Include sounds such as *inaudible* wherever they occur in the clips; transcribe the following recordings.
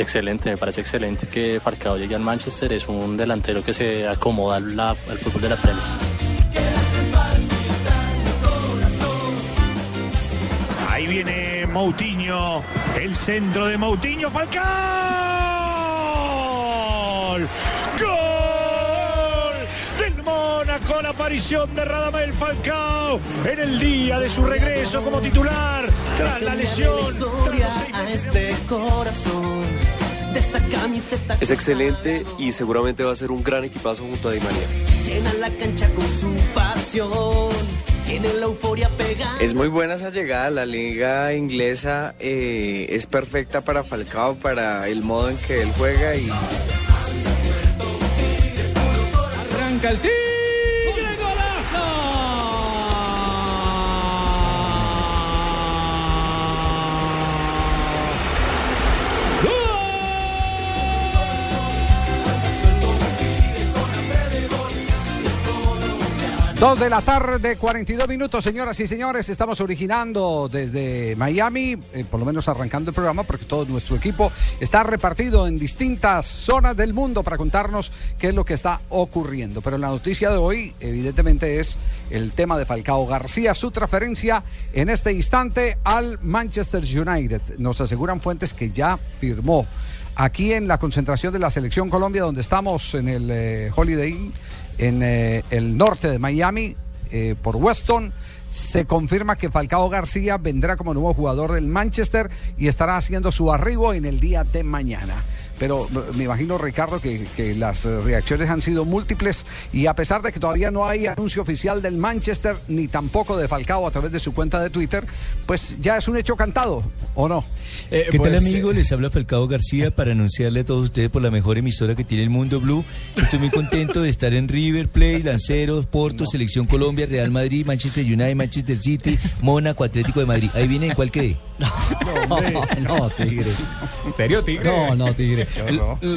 Excelente, me parece excelente que Falcao llegue al Manchester. Es un delantero que se acomoda al, la- al fútbol de la Premier. Ahí viene Moutinho, el centro de Moutinho, Falcao. ¡Gol! Del Mónaco, la aparición de Radamel Falcao en el día de su regreso como titular tras la lesión. tras los seis meses de ausencia. Es excelente y seguramente va a ser un gran equipazo junto a Di María. Llena la cancha con su pasión. Tiene la euforia pegada. Es muy buena esa llegada. La liga inglesa eh, es perfecta para Falcao, para el modo en que él juega y Arranca el Tigre, Dos de la tarde, 42 minutos, señoras y señores. Estamos originando desde Miami, eh, por lo menos arrancando el programa, porque todo nuestro equipo está repartido en distintas zonas del mundo para contarnos qué es lo que está ocurriendo. Pero la noticia de hoy, evidentemente, es el tema de Falcao García, su transferencia en este instante al Manchester United. Nos aseguran fuentes que ya firmó aquí en la concentración de la Selección Colombia, donde estamos en el eh, Holiday Inn, en eh, el norte de Miami, eh, por Weston. Se confirma que Falcao García vendrá como nuevo jugador del Manchester y estará haciendo su arribo en el día de mañana. Pero eh, me imagino, Ricardo, que, que las eh, reacciones han sido múltiples y a pesar de que todavía no hay anuncio oficial del Manchester ni tampoco de Falcao a través de su cuenta de Twitter, pues ya es un hecho cantado, ¿o no? ¿Qué tal amigos? Les habla Falcao García para anunciarle a todos ustedes por la mejor emisora que tiene el mundo Blue. Estoy muy contento de estar en River Plate, Lanceros, Porto, Selección Colombia, Real Madrid, Manchester United, Manchester City, Mónaco, Atlético de Madrid. Ahí viene, ¿en cuál quedé? *laughs* No, Tigre. ¿En serio, Tigre? No, no, Tigre.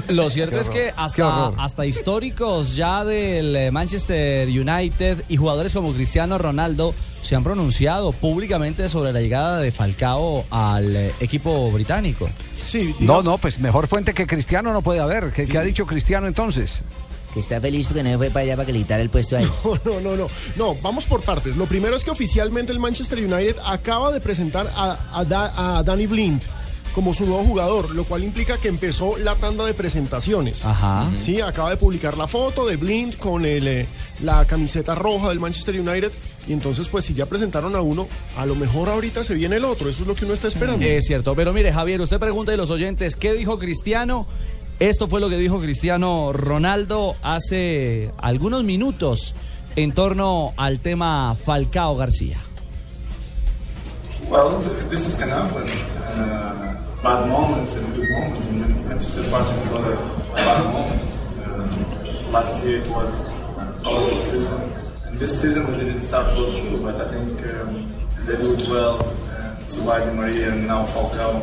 Lo cierto es que hasta, hasta históricos ya del eh, Manchester United y jugadores como Cristiano Ronaldo se han pronunciado públicamente sobre la llegada de Falcao al eh, equipo británico. Sí, No, no, pues mejor fuente que Cristiano no puede haber. ¿Qué, qué ha dicho Cristiano entonces? Que está feliz porque no fue para allá para que le quitara el puesto ahí. *laughs* No, no, no, no. vamos por partes. Lo primero es que oficialmente el Manchester United acaba de presentar a, a Da- a Danny Blind como su nuevo jugador, lo cual implica que empezó la tanda de presentaciones. Ajá. Sí, acaba de publicar la foto de Blind con el, eh, la camiseta roja del Manchester United. Y entonces, pues si ya presentaron a uno, a lo mejor ahorita se viene el otro. Eso es lo que uno está esperando. Es cierto, pero mire Javier, usted pregunta de los oyentes, ¿qué dijo Cristiano? Esto fue lo que dijo Cristiano Ronaldo hace algunos minutos en torno al tema Falcao García. Well, th- this is can happen. Uh, bad moments and good moments. And Man- Manchester passing through other bad moments. Uh, last year it was horrible season. And this season we didn't start well too, but I think um, they did well. Uh, Di Maria and now Falcao.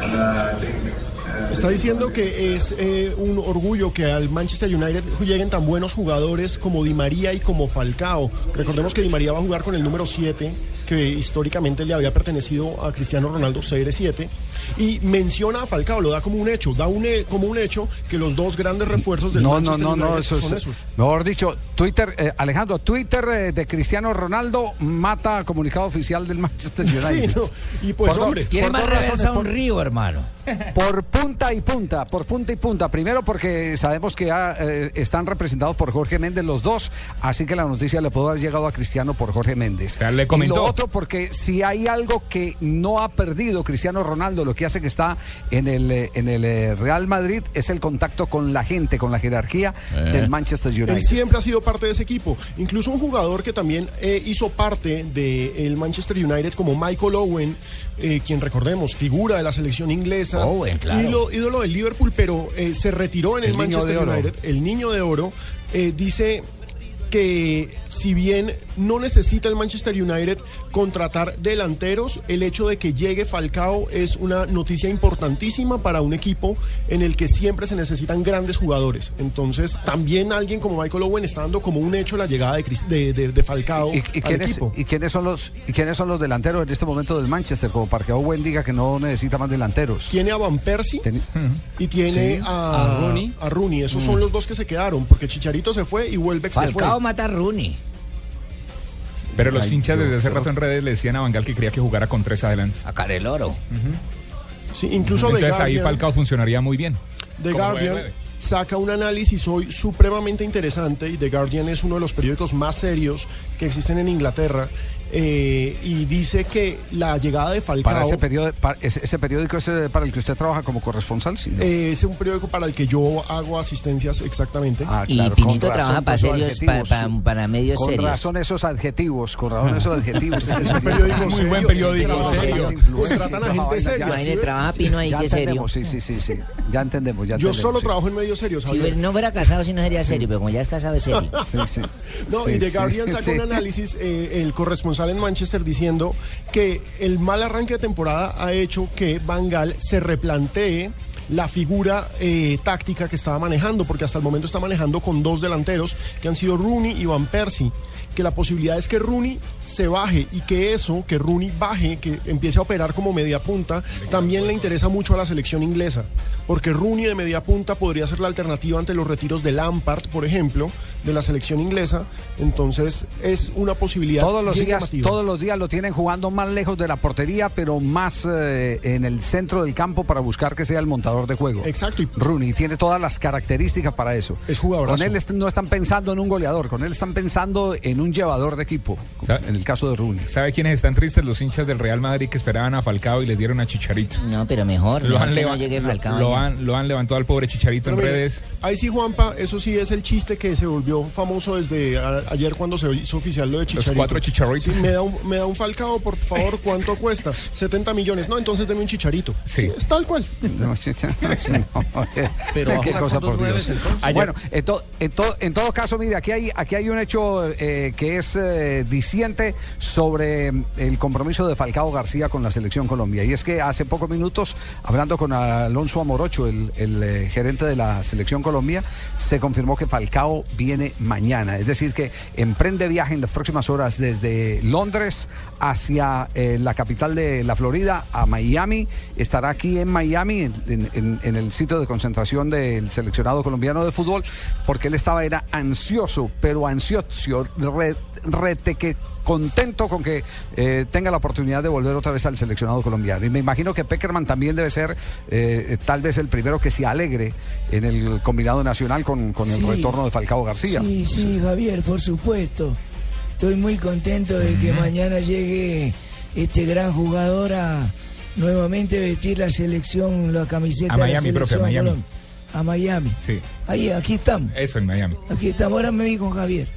And uh, I think. Está diciendo que es eh, un orgullo que al Manchester United lleguen tan buenos jugadores como Di María y como Falcao. Recordemos que Di María va a jugar con el número 7, que históricamente le había pertenecido a Cristiano Ronaldo, CR7, y menciona a Falcao, lo da como un hecho, da un, como un hecho que los dos grandes refuerzos del No, no, Manchester no, no, United eso son es. esos. Mejor dicho, Twitter, eh, Alejandro, Twitter eh, de Cristiano Ronaldo mata comunicado oficial del Manchester *laughs* United. Sí, no, y pues, Por hombre, Tiene por más razones, un por- río, hermano. Por punta y punta, por punta y punta. Primero porque sabemos que ya eh, están representados por Jorge Méndez los dos, así que la noticia le pudo haber llegado a Cristiano por Jorge Méndez. sea, le Y comentó. lo otro porque si hay algo que no ha perdido Cristiano Ronaldo, lo que hace que está en el, eh, en el eh, Real Madrid es el contacto con la gente, con la jerarquía Eh. del Manchester United. Él siempre ha sido parte de ese equipo. Incluso un jugador que también eh, hizo parte del Manchester United como Michael Owen, eh, quien recordemos, figura de la selección inglesa, Owen, claro. ídolo, ídolo del Liverpool, pero eh, se retiró en el, Manchester. United, el niño de oro, eh, dice que si bien no necesita el Manchester United contratar delanteros, el hecho de que llegue Falcao es una noticia importantísima para un equipo en el que siempre se necesitan grandes jugadores. Entonces, también alguien como Michael Owen está dando como un hecho la llegada de, de, de- de Falcao ¿Y, y al quiénes, equipo. ¿Y quiénes son los y quiénes son los delanteros en este momento del Manchester? Como para que Owen diga que no necesita más delanteros. Tiene a Van Persie y Sí. tiene a, A Rooney. a Rooney. Esos Mm. son los dos que se quedaron, porque Chicharito se fue y Welbeck se fue. Mata a Rooney. Pero los Ay, hinchas desde hace rato en redes le decían a Bangal que creía que jugara con tres adelante. A Careloro. Sí, incluso The Entonces ahí Guardian- Falcao funcionaría muy bien. The Guardian saca un análisis hoy supremamente interesante y The Guardian es uno de los periódicos más serios que existen en Inglaterra eh, y dice que la llegada de Falcao Para ese, periódico, ese, ese periódico es eh, para el que usted trabaja como corresponsal, ¿sí? ¿no? eh, es un periódico para el que yo hago asistencias exactamente. Ah, Y claro, Pinito con razón, trabaja para con serios, pa- adjetivos. pa- para medios Con serios. razón esos adjetivos, con razón esos adjetivos. Ese *laughs* Es un periódico Muy serio, buen periódico, serio. Contratan a gente seria. Imagínate, trabaja Pino ahí, ya que serio. entendemos, sí, sí, sí, sí. Ya entendemos, ya Yo entendemos, solo sí. trabajo en medios serios. Si no fuera casado, si no sería serio, pero como ya es casado, es serio. Sí, sí. *laughs* No, y The sí, Guardian saca sí. un análisis, el corresponsal en Manchester, diciendo que el mal arranque de temporada ha hecho que Van Gaal se replantee la figura eh, táctica que estaba manejando, porque hasta el momento está manejando con dos delanteros que han sido Rooney y Van Persie. Que la posibilidad es que Rooney se baje y que eso, que Rooney baje, que empiece a operar como media punta, también le interesa mucho a la selección inglesa. Porque Rooney de media punta podría ser la alternativa ante los retiros de Lampard, por ejemplo, de la selección inglesa. Entonces es una posibilidad. Todos los días, llamativa. todos los días lo tienen jugando más lejos de la portería, pero más eh, en el centro del campo para buscar que sea el montador de juego. Exacto. Rooney tiene todas las características para eso. Es jugadorazo. Con él no están pensando en un goleador, con él están pensando en un llevador de equipo. En el caso de Rooney. ¿Sabe quiénes están tristes? Los hinchas del Real Madrid que esperaban a Falcao y les dieron a Chicharito. No, pero mejor, Lo mejor han, que no leva- llegue Falcao. lo, han, lo han levantado al pobre Chicharito Pero en mire, redes. Ahí sí, Juanpa, eso sí es el chiste que se volvió famoso desde a- ayer cuando se hizo oficial lo de Chicharito. cuatro chicharritos. Sí, me, da un, me da un falcao, por favor, ¿cuánto cuesta? *laughs* 70 millones. No, entonces deme un chicharito. Sí. es tal cual. No, *laughs* sí, sí, no, *laughs* Pero qué cosa por Dios. nueves, entonces. Bueno, en, to- en to- en todo caso, mire, aquí hay, aquí hay un hecho eh, que es eh, diciente sobre mm, el compromiso de Falcao García con la selección Colombia. Y es que hace pocos minutos, hablando con Alonso Amorocho, el, el, eh, gerente de la selección Colombia, se confirmó que Falcao viene mañana. Es decir, que emprende viaje en las próximas horas desde Londres hacia eh, la capital de la Florida, a Miami. Estará aquí en Miami, en, en- en- en el sitio de concentración del seleccionado colombiano de fútbol, porque él estaba, era ansioso, pero ansioso, re- reteque contento con que eh, tenga la oportunidad de volver otra vez al seleccionado colombiano. Y me imagino que Peckerman también debe ser eh, tal vez el primero que se alegre en el combinado nacional con, con el Sí. retorno de Falcao García. Sí, sí, Javier, por supuesto. Estoy muy contento de que mañana llegue este gran jugador a nuevamente vestir la selección, la camiseta A de la Miami, profe, a Miami. A Miami. Sí. Ahí, aquí estamos. Eso en Miami. Aquí estamos. Ahora me vi con Javier.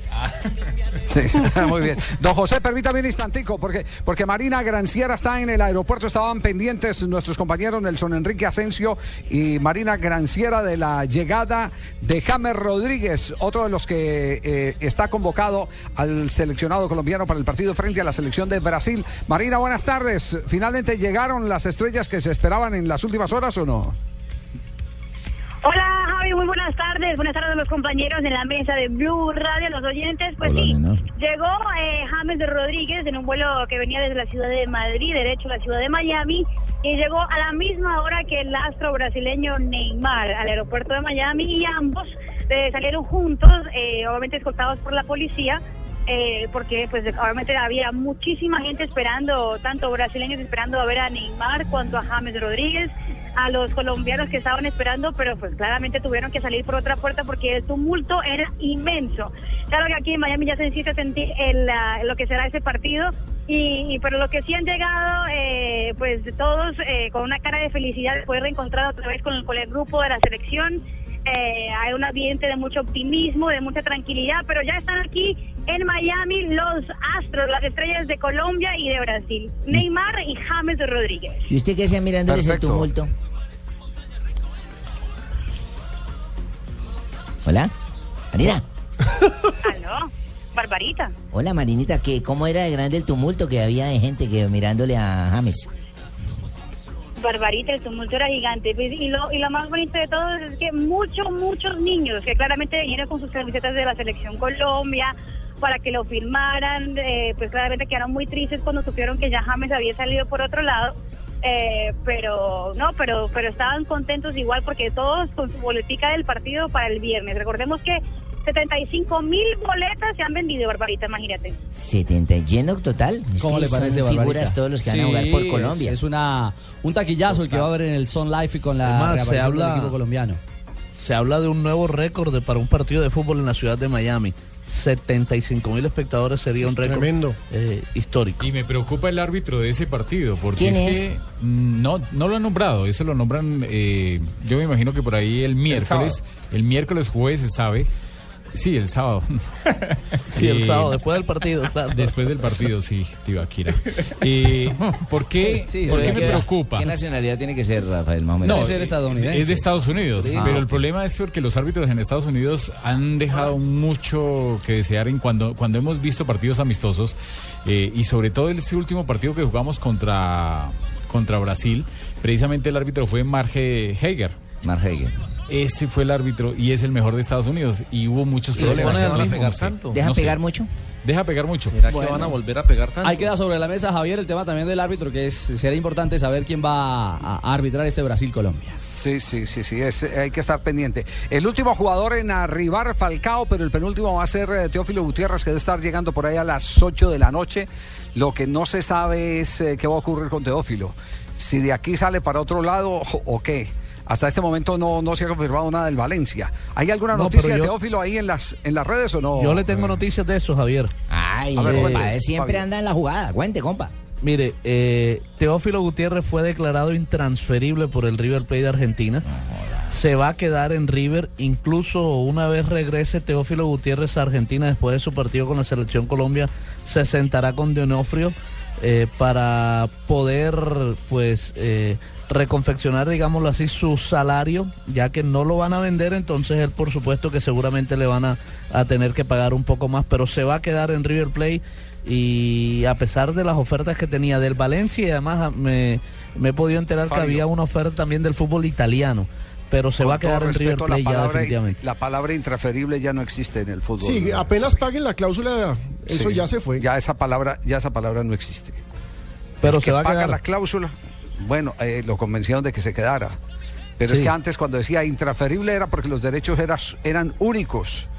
Sí, *laughs* muy bien. Don José, permítame un instantico, porque, porque Marina Granciera está en el aeropuerto, estaban pendientes nuestros compañeros Nelson Enrique Asensio y Marina Granciera de la llegada de James Rodríguez, otro de los que eh, está convocado al seleccionado colombiano para el partido frente a la selección de Brasil. Marina, buenas tardes. ¿Finalmente llegaron las estrellas que se esperaban en las últimas horas o no? Hola Javi, muy buenas tardes. Buenas tardes a los compañeros en la mesa de Blue Radio, los oyentes. Pues Hola, sí, nena. llegó eh, James de Rodríguez en un vuelo que venía desde la ciudad de Madrid, derecho a la ciudad de Miami, y llegó a la misma hora que el astro brasileño Neymar al aeropuerto de Miami y ambos eh, salieron juntos, eh, obviamente escoltados por la policía. Eh, porque pues obviamente había muchísima gente esperando, tanto brasileños esperando a ver a Neymar cuanto a James Rodríguez, a los colombianos que estaban esperando, pero pues claramente tuvieron que salir por otra puerta porque el tumulto era inmenso. Claro que aquí en Miami ya se insiste sentir en la- en lo que será ese partido Y, pero lo que sí han llegado, eh, pues todos eh, con una cara de felicidad de poder reencontrar otra vez con el, con el grupo de la selección. Eh, hay un ambiente de mucho optimismo, de mucha tranquilidad, pero ya están aquí en Miami los astros, las estrellas de Colombia y de Brasil, Neymar y James Rodríguez. ¿Y usted qué hacía mirándoles el Perfecto. tumulto? Hola, Marina. *laughs* ¿Aló? Barbarita. Hola, Marinita. ¿qué, ¿Cómo era de grande el tumulto que había de gente que mirándole a James? Barbarita, el tumulto era gigante. Pues, Y lo, y lo más bonito de todo es que muchos, muchos niños que claramente vinieron con sus camisetas de la selección Colombia para que lo firmaran, eh, pues claramente quedaron muy tristes cuando supieron que ya James había salido por otro lado. Eh, pero no, pero pero estaban contentos igual porque todos con su boletica del partido para el viernes. Recordemos que 75 mil boletas se han vendido, Barbarita, imagínate. 70 lleno total. Es ¿Cómo le parece, son figuras Barbarita? todos los que van a jugar por Colombia. Es, una, un taquillazo el que va a haber en el Sun Life y con la Además, se reaparición del habla- equipo colombiano. Se habla de un nuevo récord de- para un partido de fútbol en la ciudad de Miami. 75 mil espectadores sería un récord eh, histórico. Y me preocupa el árbitro de ese partido, porque ¿Quién es, es? que no, no lo han nombrado, eso lo nombran, eh, yo me imagino que por ahí el miércoles, el, miércoles jueves se sabe, sí, el sábado. Sí, el Eh, sábado, después del partido, claro. Después del partido, sí, Tibaquira. Eh, ¿Por qué, Sí, ¿por qué me ¿qué- preocupa? ¿Qué nacionalidad tiene que ser, Rafael? Más o menos? No, Es de Estados Unidos, Sí. pero Ah, el problema es porque los árbitros en Estados Unidos han dejado mucho que desear en cuando, cuando hemos visto partidos amistosos eh, y sobre todo ese último partido que jugamos contra, contra Brasil, precisamente el árbitro fue Marge Hager. Marge Hager. Ese fue el árbitro y es el mejor de Estados Unidos y hubo muchos ¿Y le problemas. ponen a pegar tanto? ¿Deja no sé. pegar mucho? Deja pegar mucho. ¿Será que van a volver a pegar tanto? Ahí queda sobre la mesa, Javier, el tema también del árbitro, que es será importante saber quién va a, arbitrar este Brasil-Colombia. Sí, sí, sí, sí, es- hay que estar pendiente. El último jugador en arribar Falcao, pero el penúltimo va a ser eh, Teófilo Gutiérrez, que debe estar llegando por ahí a las 8 de la noche. Lo que no se sabe es eh, qué va a ocurrir con Teófilo. Si de aquí sale para otro lado o, *laughs* o qué. Hasta este momento no, no se ha confirmado nada del Valencia. ¿Hay alguna No, noticia de yo- Teófilo ahí en las, en las redes o no? Yo le tengo noticias de eso, Javier. Ay, ver, siempre anda en la jugada. Cuente, compa. Mire, eh, Teófilo Gutiérrez fue declarado intransferible por el River Plate de Argentina. Se va a quedar en River, incluso una vez regrese Teófilo Gutiérrez a Argentina después de su partido con la selección Colombia, se sentará con Donofrio eh, para poder, pues, eh, reconfeccionar, digámoslo así, su salario, ya que no lo van a vender, entonces él, por supuesto, que seguramente le van a, a tener que pagar un poco más, pero se va a quedar en River Plate y a pesar de las ofertas que tenía del Valencia y además a- me, me he podido enterar que había una oferta también del fútbol italiano, pero se Con va a quedar en River Plate la ya definitivamente. la palabra intransferible ya no existe en el fútbol. Sí, apenas paguen la cláusula, eso Sí. ya se fue. Ya esa palabra, ya esa palabra no existe. Pero El se que va a paga quedar. la cláusula, bueno, eh, lo convencieron de que se quedara. Pero es que antes cuando decía intransferible era porque los derechos eras- eran únicos.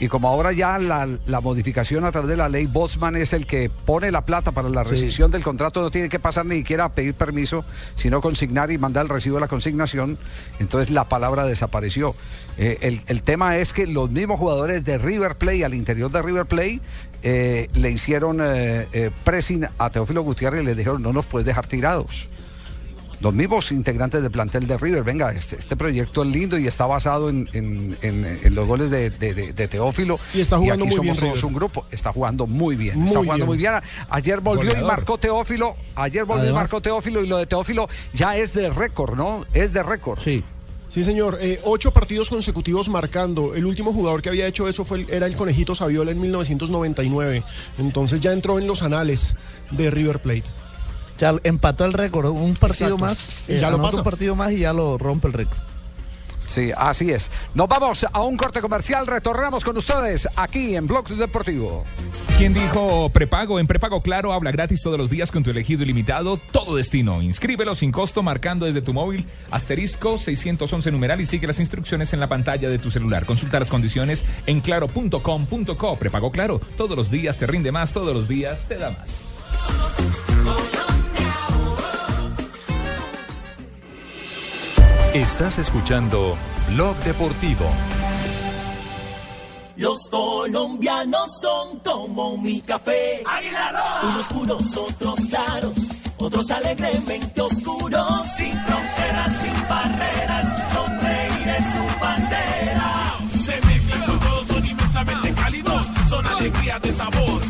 Y como ahora ya la, la modificación a través de la ley Botsman es el que pone la plata para la rescisión del contrato, no tiene que pasar ni siquiera a pedir permiso, sino consignar y mandar el recibo de la consignación, entonces la palabra desapareció. Eh, el, el tema es que los mismos jugadores de River Play, al interior de River Play, eh, le hicieron eh, pressing a Teófilo Gutiérrez y le dijeron, no nos puedes dejar tirados los mismos integrantes del plantel de River, venga, este, este proyecto es lindo y está basado en, en- en- en los goles de, de- de- de Teófilo. Y está jugando aquí muy somos bien todos River. un grupo, está jugando muy bien, Muy está jugando bien. muy bien. Ayer volvió y marcó Teófilo, ayer volvió y marcó Teófilo y lo de Teófilo ya es de récord, ¿no? Es de récord. Sí. Sí, señor. Eh, ocho partidos consecutivos marcando. El último jugador que había hecho eso fue el- era el conejito Saviola en 1999. Entonces ya entró en los anales de River Plate. Ya empató el récord, un partido Exacto. más, Y eh, ya lo pasa. un partido más y ya lo rompe el récord. Sí, así es. Nos vamos a un corte comercial, retornamos con ustedes aquí en Blog Deportivo. ¿Quién dijo prepago? En prepago claro, habla gratis todos los días con tu elegido ilimitado, todo destino. Inscríbelo sin costo marcando desde tu móvil asterisco 611 numeral y sigue las instrucciones en la pantalla de tu celular. Consulta las condiciones en claro.com.co. Prepago claro, todos los días te rinde más, todos los días te da más. Estás escuchando Blog Deportivo. Los colombianos son como mi café. Unos puros, otros claros, otros alegremente oscuros. Sin fronteras, sin barreras, sonreír es su bandera. Se mezclan con todos, son inmensamente cálidos, son alegría de sabor.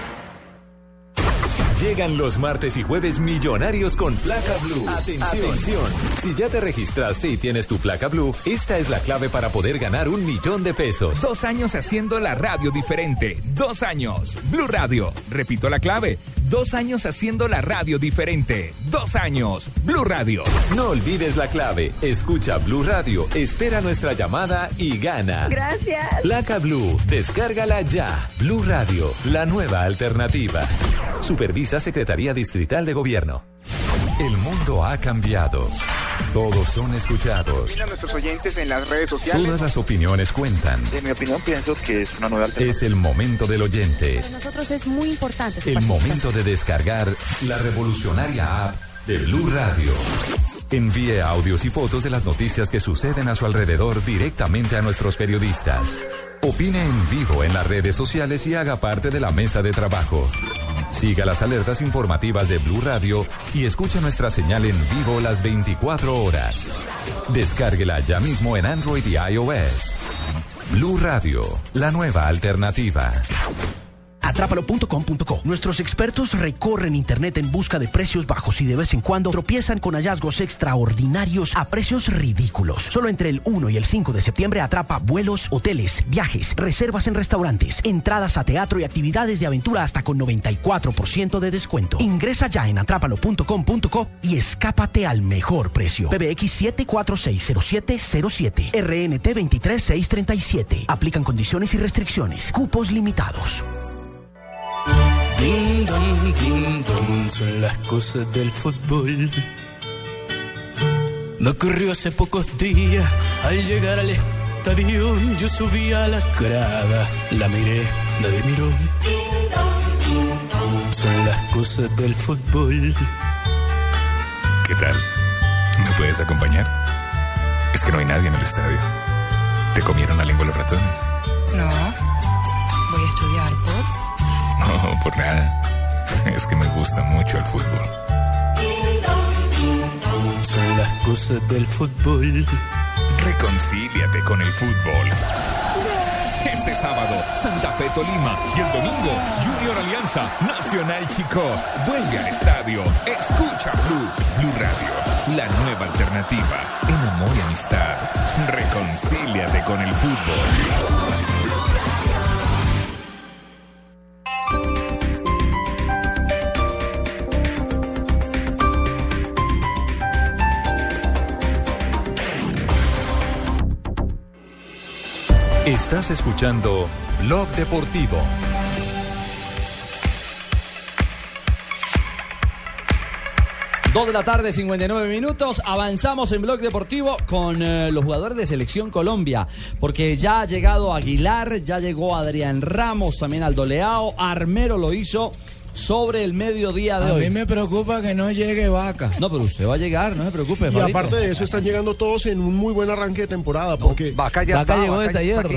Llegan los martes y jueves millonarios con placa blue. Atención. Si ya te registraste y tienes tu placa blue, esta es la clave para poder ganar un millón de pesos. Dos años haciendo la radio diferente. Dos años. Blue Radio. Repito la clave. Dos años haciendo la radio diferente. Dos años. Blue Radio. No olvides la clave. Escucha Blue Radio, espera nuestra llamada y gana. Gracias. Placa Blue, descárgala ya. Blue Radio, la nueva alternativa. Supervisa Secretaría Distrital de Gobierno. El mundo ha cambiado. Todos son escuchados. a nuestros oyentes en las redes sociales. Todas las opiniones cuentan. En mi opinión, pienso que es una nueva alternativa. Es el momento del oyente. Para nosotros es muy importante. su El momento de descargar la revolucionaria app de Blue Radio. Envíe audios y fotos de las noticias que suceden a su alrededor directamente a nuestros periodistas. Opine en vivo en las redes sociales y haga parte de la mesa de trabajo. Siga las alertas informativas de Blue Radio y escuche nuestra señal en vivo las 24 horas. Descárguela ya mismo en Android y iOS. Blue Radio, la nueva alternativa. Atrápalo.com.co. Nuestros expertos recorren Internet en busca de precios bajos y de vez en cuando tropiezan con hallazgos extraordinarios a precios ridículos. Solo entre el 1 y el 5 de septiembre atrapa vuelos, hoteles, viajes, reservas en restaurantes, entradas a teatro y actividades de aventura hasta con 94% de descuento. Ingresa ya en atrápalo.com.co y escápate al mejor precio. PBX 7460707, RNT 23637. Aplican condiciones y restricciones. Cupos limitados. Ding dong, ding dong, son las cosas del fútbol. Me ocurrió hace pocos días, al llegar al estadio, yo subí a la grada, la miré, nadie miró. Son las cosas del fútbol. ¿Qué tal? ¿Me puedes acompañar? Es que no hay nadie en el estadio. ¿Te comieron la lengua los ratones? No, voy a estudiar por... No, por nada. Es que me gusta mucho el fútbol. Son las cosas del fútbol. Reconcíliate con el fútbol. Este sábado, Santa Fe Tolima. Y el domingo, Junior Alianza, Nacional Chico. Vuelve al estadio. Escucha Blue. Blue Radio, la nueva alternativa. En amor y amistad. Reconcíliate con el fútbol. Estás escuchando Blog Deportivo. Dos de la tarde, 59 minutos. Avanzamos en Blog Deportivo con eh, los jugadores de Selección Colombia. Porque ya ha llegado Aguilar, ya llegó Adrián Ramos, también Aldo Leao. Armero lo hizo sobre el mediodía de A hoy. mí me preocupa que no llegue vaca. No, pero usted va a llegar, no se preocupe. Y Fabito. aparte de eso, están llegando todos en un muy buen arranque de temporada. Porque Vaca ya Vaca está. llegó Vaca ya está.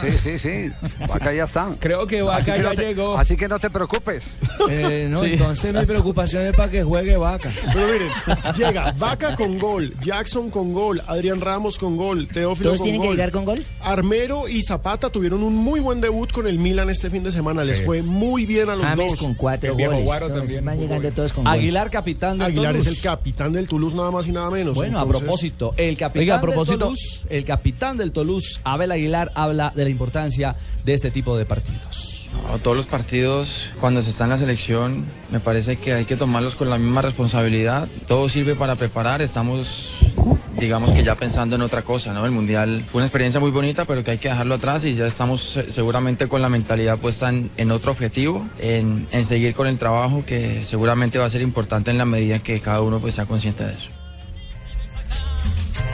Sí, sí, sí. *laughs* Vaca ya está. Creo que Vaca así que ya no te, llegó. Así que no te preocupes. Eh, no, Sí. entonces mi preocupación es para que juegue vaca. Pero miren, llega Vaca con gol, Jackson con gol, Adrián Ramos con gol, Teófilo ¿Todos con tienen que gol. llegar con gol? Armero y Zapata tuvieron un muy buen debut con el Milan este fin de semana. Les Sí. fue muy bien a los James dos. con cuatro El goles. Guaro Todos también van llegando bien. todos con gol. Aguilar, capitán del Aguilar es el capitán del Toulouse, nada más y nada menos. Bueno, a propósito, el capitán Oiga, a del propósito- Toulouse, el capitán del Toulouse, Abel Aguilar, de la importancia de este tipo de partidos. Todos los partidos, cuando se está en la selección, me parece que hay que tomarlos con la misma responsabilidad. Todo sirve para preparar. Estamos, digamos que ya pensando en otra cosa, ¿no? El mundial fue una experiencia muy bonita, pero que hay que dejarlo atrás y ya estamos eh, seguramente con la mentalidad puesta en, en otro objetivo, en, en seguir con el trabajo que seguramente va a ser importante en la medida que cada uno pues sea consciente de eso.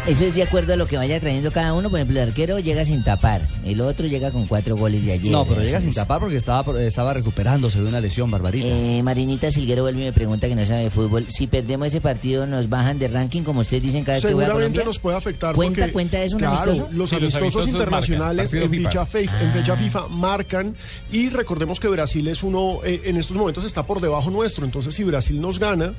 Eso es de acuerdo a lo que vaya trayendo cada uno. Por ejemplo, el arquero llega sin tapar. El otro llega con cuatro goles de ayer. No, pero llega sin tapar porque estaba, estaba recuperándose de una lesión, Barbarita. Eh, Marinita Silguero vuelve y me pregunta que no sabe de fútbol. Si perdemos ese partido, ¿nos bajan de ranking como ustedes dicen cada vez que juega Seguramente Colombia? nos puede afectar. ¿Cuenta, porque, cuenta eso un claro, amistoso? Los Sí, amistosos amistosos internacionales marcan, en fecha, FIFA. En fecha FIFA marcan y recordemos que Brasil es uno, eh, en estos momentos está por debajo nuestro. Entonces, si Brasil nos gana,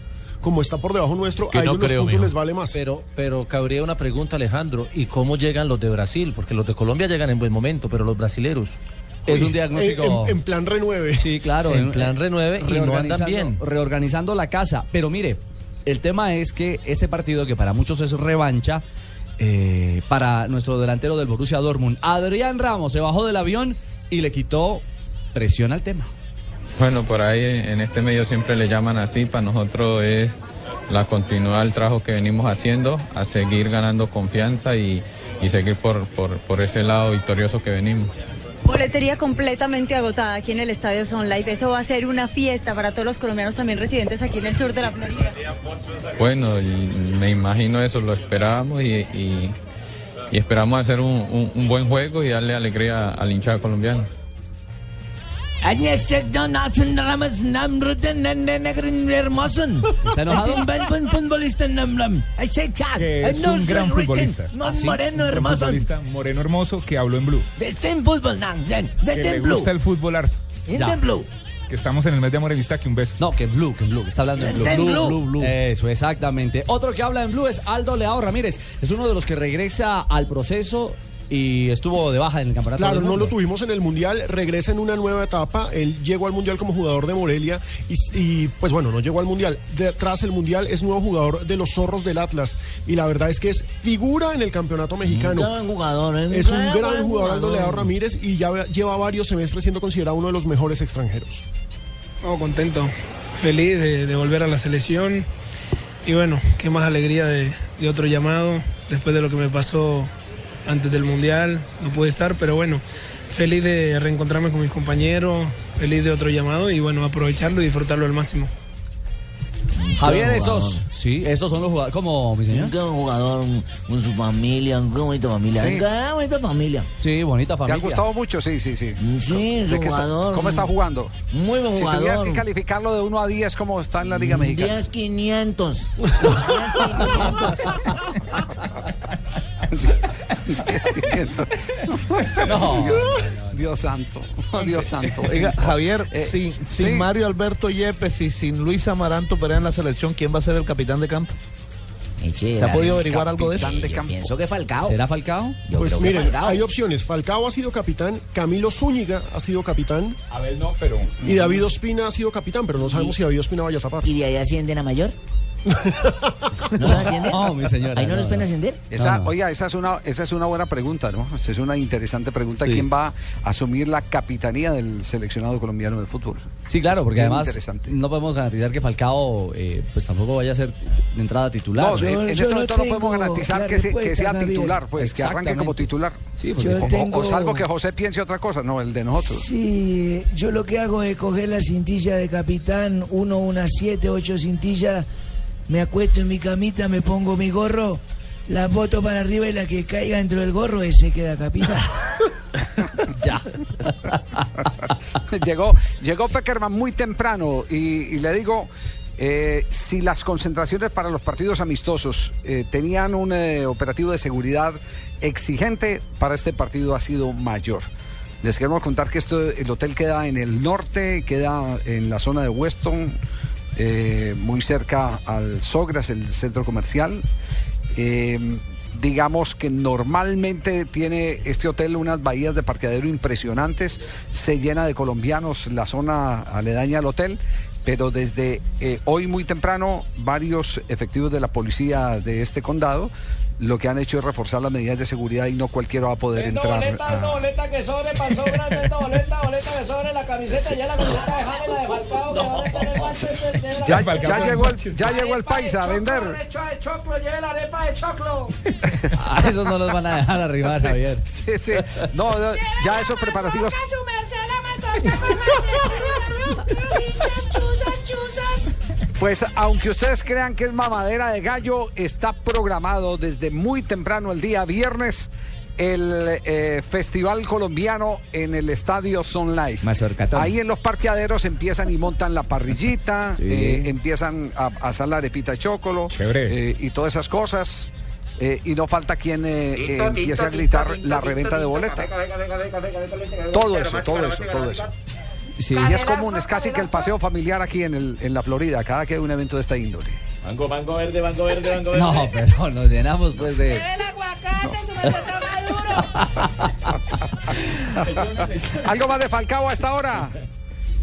como está por debajo nuestro, Que a no ellos los puntos mijo. les vale más. Pero, pero cabría una pregunta, Alejandro. ¿Y cómo llegan los de Brasil? Porque los de Colombia llegan en buen momento, pero los brasileros. es un En, diagnóstico. en- en plan renueve. Sí, claro. En plan renueve y no andan bien. Reorganizando la casa. Pero mire, el tema es que este partido, que para muchos es revancha, eh, para nuestro delantero del Borussia Dortmund, Adrián Ramos, se bajó del avión y le quitó presión al tema. Bueno, por ahí en este medio siempre le llaman así, para nosotros es la continuidad del trabajo que venimos haciendo, a seguir ganando confianza y, y seguir por, por, por ese lado victorioso que venimos. Boletería completamente agotada aquí en el Estadio Sun Life. Eso va a ser una fiesta para todos los colombianos también residentes aquí en el sur de la Florida. Bueno, me imagino eso, lo esperábamos y, y, y esperamos hacer un, un- un buen juego y darle alegría al hinchada colombiano. ¿Está enojado? Que es un gran futbolista. Moreno Un hermoso. futbolista moreno hermoso que habló en blue. Este fútbol, Que le gusta el fútbol harto. Ya. blue. Que estamos en el mes de amor y que un beso. No, que en Blue, que en Blue, que está hablando en Blue. En Blue. Eso, exactamente. Otro que habla en Blue es Aldo Leao Ramírez. Es uno de los que regresa al proceso y estuvo de baja en el campeonato. Claro, del no lo tuvimos en el Mundial, regresa en una nueva etapa, él llegó al Mundial como jugador de Morelia y, y, pues bueno, no llegó al Mundial, De- tras el Mundial es nuevo jugador de los Zorros del Atlas y la verdad es que es figura en el campeonato mexicano. gran jugador, ¿eh? Es un Gran jugador Aldo jugador. Leao Ramírez y ya lleva varios semestres siendo considerado uno de los mejores extranjeros. Oh, contento, feliz de, de volver a la selección y bueno, qué más alegría de, de otro llamado después de lo que me pasó antes del Mundial, no pude estar, pero bueno, feliz de reencontrarme con mis compañeros, feliz de otro llamado y bueno, aprovecharlo y disfrutarlo al máximo. Javier, Qué esos, jugador. sí, estos son los jugadores, como mi señor. Un gran jugador con su familia, un bonita familia. Sí. Un gran bonita familia. Sí, bonita ¿Te familia. ha gustado mucho? Sí, sí, sí. Sí, es ¿De un qué está- jugador. ¿Cómo está jugando? Muy buen Si tuvieras jugador. que calificarlo de 1 a 10, ¿cómo está en la Liga Mexicana? 10 500. *laughs* No, Dios santo, Dios santo. Oiga, Javier, Eh, sin, sí. sin Mario Alberto Yepes y sin Luis Amaranto Perea en la selección, ¿quién va a ser el capitán de campo? ¿Se ha podido averiguar algo de eso? Pienso que Falcao. ¿Será Falcao? Yo Pues miren, Falcao. hay opciones. Falcao ha sido capitán, Camilo Zúñiga ha sido capitán Abel no, pero. y David Ospina ha sido capitán, pero no sabemos si David Ospina vaya a tapar. ¿Y de ahí ascienden a mayor? ¿No mi señora. ¿Ahí no, no, los pueden ascender? Esa, No, no. Oiga, esa es una, esa es una buena pregunta, ¿no? Esa es una interesante pregunta. Sí. ¿Quién va a asumir la capitanía del seleccionado colombiano de fútbol? Sí, claro, porque además no podemos garantizar que Falcao eh, pues tampoco vaya a ser de entrada titular. No, Yo- en, en este no momento no podemos garantizar que, se- que respuesta, sea titular, pues, que arranque como titular. Sí, O- tengo- o salvo que José piense otra cosa, no, el de nosotros. Sí, yo lo que hago es coger la cintilla de capitán, uno, unas siete, ocho cintillas, me acuesto en mi camita, me pongo mi gorro, la boto para arriba y la que caiga dentro del gorro, ese queda capitán. *laughs* ya. llegó, llegó Peckerman muy temprano y, le digo, eh, si las concentraciones para los partidos amistosos eh, tenían un eh, operativo de seguridad exigente, para este partido ha sido mayor. Les queremos contar que esto, el hotel queda en el norte, queda en la zona de Weston, eh, muy cerca al Sogras, el centro comercial. Eh, digamos que normalmente tiene este hotel unas bahías de parqueadero impresionantes, se llena de colombianos la zona aledaña al hotel, pero desde eh, hoy muy temprano varios efectivos de la policía de este condado lo que han hecho es reforzar las medidas de seguridad y no cualquiera va a poder Vendo entrar. boleta, a- boleta que sobre, para sobras, vendo boleta, boleta que sobre, la camiseta, ya la camiseta de James, la de Falcao, que ahora está en el de la- Ya, ya llegó el, ya llegó el Arepa paisa a vender. Hecha de choclo, lleve la arepa de choclo. A esos no los van a dejar arribar, Javier. Sí, sí. No, no, ya esos preparativos. Pues aunque ustedes crean que es mamadera de gallo, está programado desde muy temprano el día viernes el eh, Festival Colombiano en el Estadio Sun Life. Mazorcatón. Ahí en los parqueaderos empiezan y montan la parrillita, *laughs* Sí. eh, empiezan a, a hacer la arepita de chocolo eh, y todas esas cosas. eh, y no falta quien eh, eh, empiece a gritar la reventa de boleta. Todo eso, todo eso, todo eso. Sí, y es común, es casi que el paseo familiar aquí en, el, en la Florida, cada que hay un evento de esta índole. Mango, mango verde, mango verde, mango verde. No, *laughs* pero nos llenamos pues de... *laughs* ¿Algo más de Falcao a esta hora?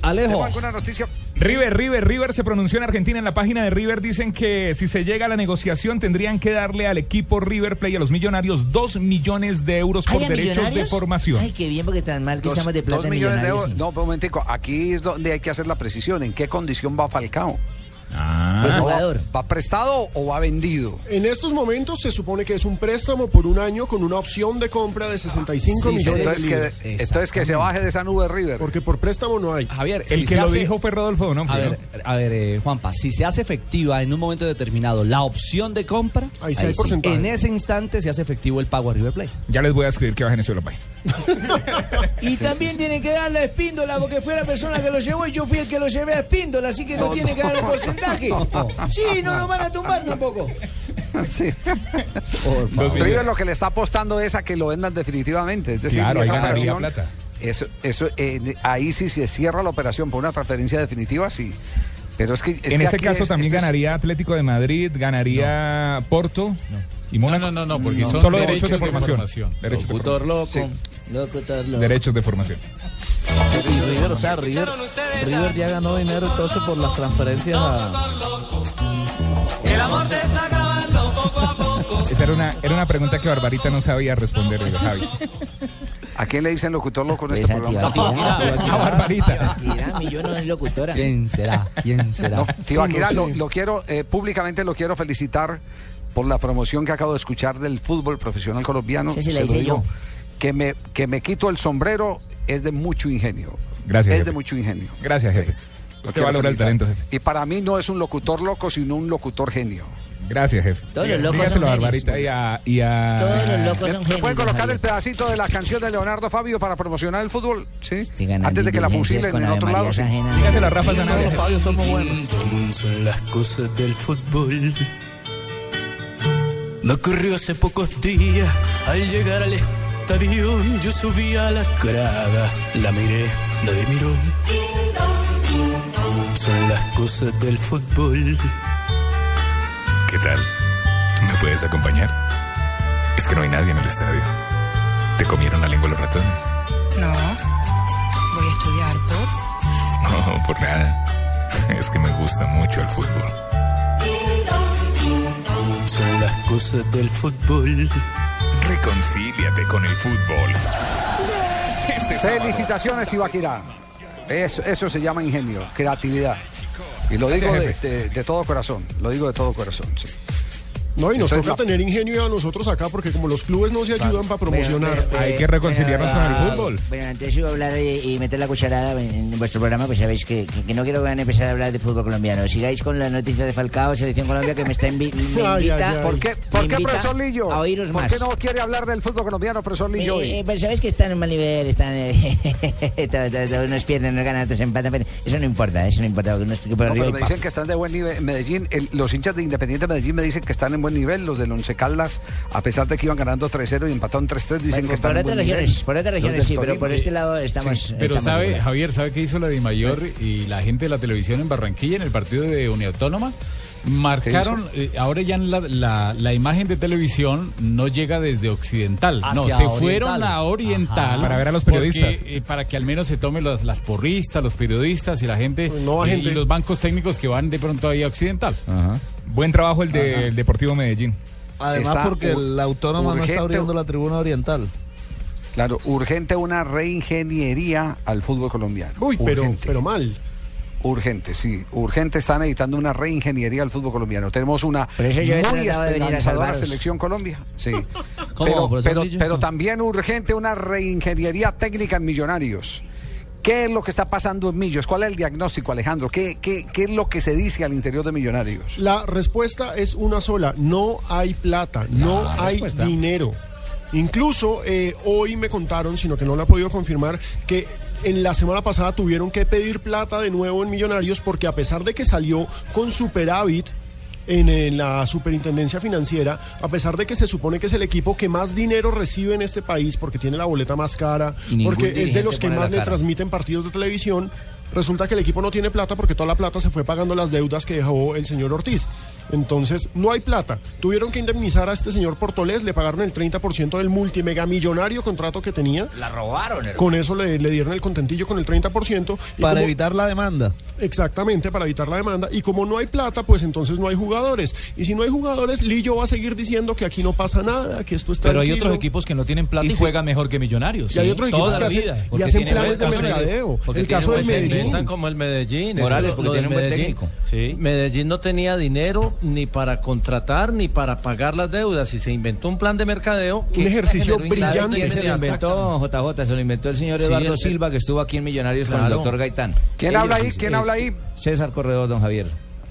Alejo. ¿Tengo alguna noticia? River, River, River se pronunció en Argentina. En la página de River dicen que si se llega a la negociación tendrían que darle al equipo River Play, a los millonarios, dos millones de euros por Ay, ¿a derechos de formación. Ay, qué bien, porque tan mal que Dos, estamos de plata dos millones de millonarios. euros. No, pero un momentico, aquí es donde hay que hacer la precisión. ¿En qué condición va Falcao? Ah. Pues no va, ¿Va prestado o va vendido? En estos momentos se supone que es un préstamo por un año con una opción de compra de 65 Sí, millones entonces de que- libras. entonces que se baje de esa nube River. Porque por préstamo no hay. Javier, El si que lo hace- dijo fue Rodolfo A Donofrio. ver, a ver, eh, Juanpa, si se hace efectiva en un momento determinado la opción de compra, Ahí sí hay porcentaje. en ese instante se hace efectivo el pago a River Plate. Ya les voy a escribir que bajen ese Play. Y también tienen que darle a Espíndola porque fue la persona que lo llevó y yo fui el que lo llevé a Espíndola, así que no, No, tiene no, que dar un no, porcentaje. *laughs* no. Sí, no lo van a tumbar tampoco. *laughs* Sí. River lo que le está apostando es a que lo vendan definitivamente. Es decir, Claro, esa ganaría operación, plata. Eso, eso, eh, ahí sí se cierra la operación por una transferencia definitiva, sí. Pero es que. es en que ese caso es- también esto es- ganaría Atlético de Madrid, ganaría Porto y Mónaco. No, no, no, porque son solo derechos derechos de de formación. Derechos de Locutor formación. loco. Locutor loco. Derechos de formación. Y River, o sea, River, River ya ganó dinero entonces por las transferencias a... El amor te está acabando poco a poco. Esa era una, era una pregunta que Barbarita no sabía responder, Javi. ¿A quién le dicen locutor loco en Pues este programa? A Barbarita. Mi yo no es locutora. ¿Quién será? ¿Quién será? No, Sí, no lo, lo quiero, eh, públicamente lo quiero felicitar por la promoción que acabo de escuchar del fútbol profesional colombiano. Sí, sí, la Se lo digo, yo. Que me, que me quito el sombrero es de mucho ingenio. Gracias, Es jefe. de mucho ingenio. Gracias, jefe. Usted valora el talento, jefe. Y para mí no es un locutor loco, sino un locutor genio. Gracias, jefe. Todos los locos Dígaselo son a genios. Y a... Y a... Todos los locos ¿Me, son genios. puede don colocar el pedacito de la canción de Leonardo Fabio para promocionar el fútbol? Sí. ganando Antes de que la fusilen en otro lado. Sí. Dígaselo a Rafa Zanabria. Los Fabio somos buenos. Son las cosas del fútbol. Me ocurrió hace pocos días al llegar al estadio. Yo subí a la grada, la miré, nadie miró. Son las cosas del fútbol. ¿Qué tal? ¿Me puedes acompañar? Es que no hay nadie en el estadio. ¿Te comieron la lengua los ratones? No. Voy a estudiar por. No, por nada. Es que me gusta mucho el fútbol. Las cosas del fútbol. Reconcíliate con el fútbol. Este. Felicitaciones, Tibaquirá. Eso, eso se llama ingenio, creatividad. Y lo digo de- de todo corazón. Lo digo de todo corazón, sí. No, y nos Entonces, toca tener ingenio a nosotros acá, porque como los clubes no se ayudan para promocionar. Hay que reconciliarnos con el ah, fútbol. Bueno, antes iba a hablar y, y meter la cucharada en, en vuestro programa, pues sabéis que, que- que no quiero que van a empezar a hablar de fútbol colombiano. Sigáis con la noticia de Falcao, Selección Colombia, que me está invi- *laughs* me invita. ay, ay. ¿Por qué, por qué profesor Lillo? A oíros ¿Por más. qué no quiere hablar del fútbol colombiano, profesor Lillo? Eh, hoy? eh, pero sabéis que están en un mal nivel, están. eh, *laughs* todos- todos- todos unos pierden, unos ganan, otros empatan. pero Eso no importa, eso no importa, por No, pero me dicen que están de buen nivel. En Medellín, el- los hinchas de Independiente Medellín me dicen que están en buen nivel. Los del Once Caldas, a pesar de que iban ganando 3-0 y empataron 3-3, dicen Bueno, que están por en nivel. por otras regiones sí, pero por este lado estamos. Sí, pero estamos sabe, regular. Javier, ¿sabe qué hizo la de Mayor y la gente de la televisión en Barranquilla en el partido de Unión Autónoma? Marcaron, eh, ahora ya la, la, la imagen de televisión no llega desde Occidental, no, se Oriental. fueron a Oriental Ajá. Para ver a los porque, periodistas. eh, para que al menos se tomen los- las porristas, los periodistas y la gente, eh, gente. y los bancos técnicos que van de pronto ahí a Occidental. Buen trabajo el del Deportivo Medellín. Además, Está porque la autónoma no está abriendo la tribuna oriental. Claro, urgente una reingeniería al fútbol colombiano. Uy, pero, Urgente. pero mal. Urgente, sí. Urgente están editando una reingeniería al fútbol colombiano. Tenemos una muy de esperanzadora selección Colombia. Sí. *laughs* ¿Cómo, pero, pero, pero también urgente una reingeniería técnica en Millonarios. ¿Qué es lo que está pasando en Millos? ¿Cuál es el diagnóstico, Alejandro? ¿Qué, qué, qué es lo que se dice al interior de Millonarios? La respuesta es una sola. No hay plata, no hay respuesta. dinero. Incluso eh, hoy me contaron, sino que no la he podido confirmar, que en la semana pasada tuvieron que pedir plata de nuevo en Millonarios porque a pesar de que salió con superávit en, la superintendencia financiera, a pesar de que se supone que es el equipo que más dinero recibe en este país porque tiene la boleta más cara, porque es de los que más le transmiten partidos de televisión, resulta que el equipo no tiene plata porque toda la plata se fue pagando las deudas que dejó el señor Ortiz. Entonces, no hay plata. Tuvieron que indemnizar a este señor Portolés, le pagaron el 30% del multimegamillonario contrato que tenía. La robaron, hermano. Con eso le, le dieron el contentillo con el 30%. y Para como- evitar la demanda. Exactamente, para evitar la demanda. Y como no hay plata, pues entonces no hay jugadores. Y si no hay jugadores, Lillo va a seguir diciendo que aquí no pasa nada, que esto está Pero hay otros equipos que no tienen plata y, Y sí. juegan mejor que Millonarios. Y hay otros Toda equipos que hacen- vida. y hacen planes de mercadeo. El caso buen del Medellín. como el Medellín. Morales, porque lo tiene un buen Medellín. técnico. Sí. Medellín no tenía dinero ni para contratar ni para pagar las deudas y se inventó un plan de mercadeo. que ejercicio generó ¿Sabe incendios quién se lo inventó, JJ? Se lo inventó el señor Eduardo el- Silva, que estuvo aquí en Millonarios con el doctor Gaitán. ¿Quién Ellos habla ahí? ¿Quién es- habla ahí? César Corredor, don Javier.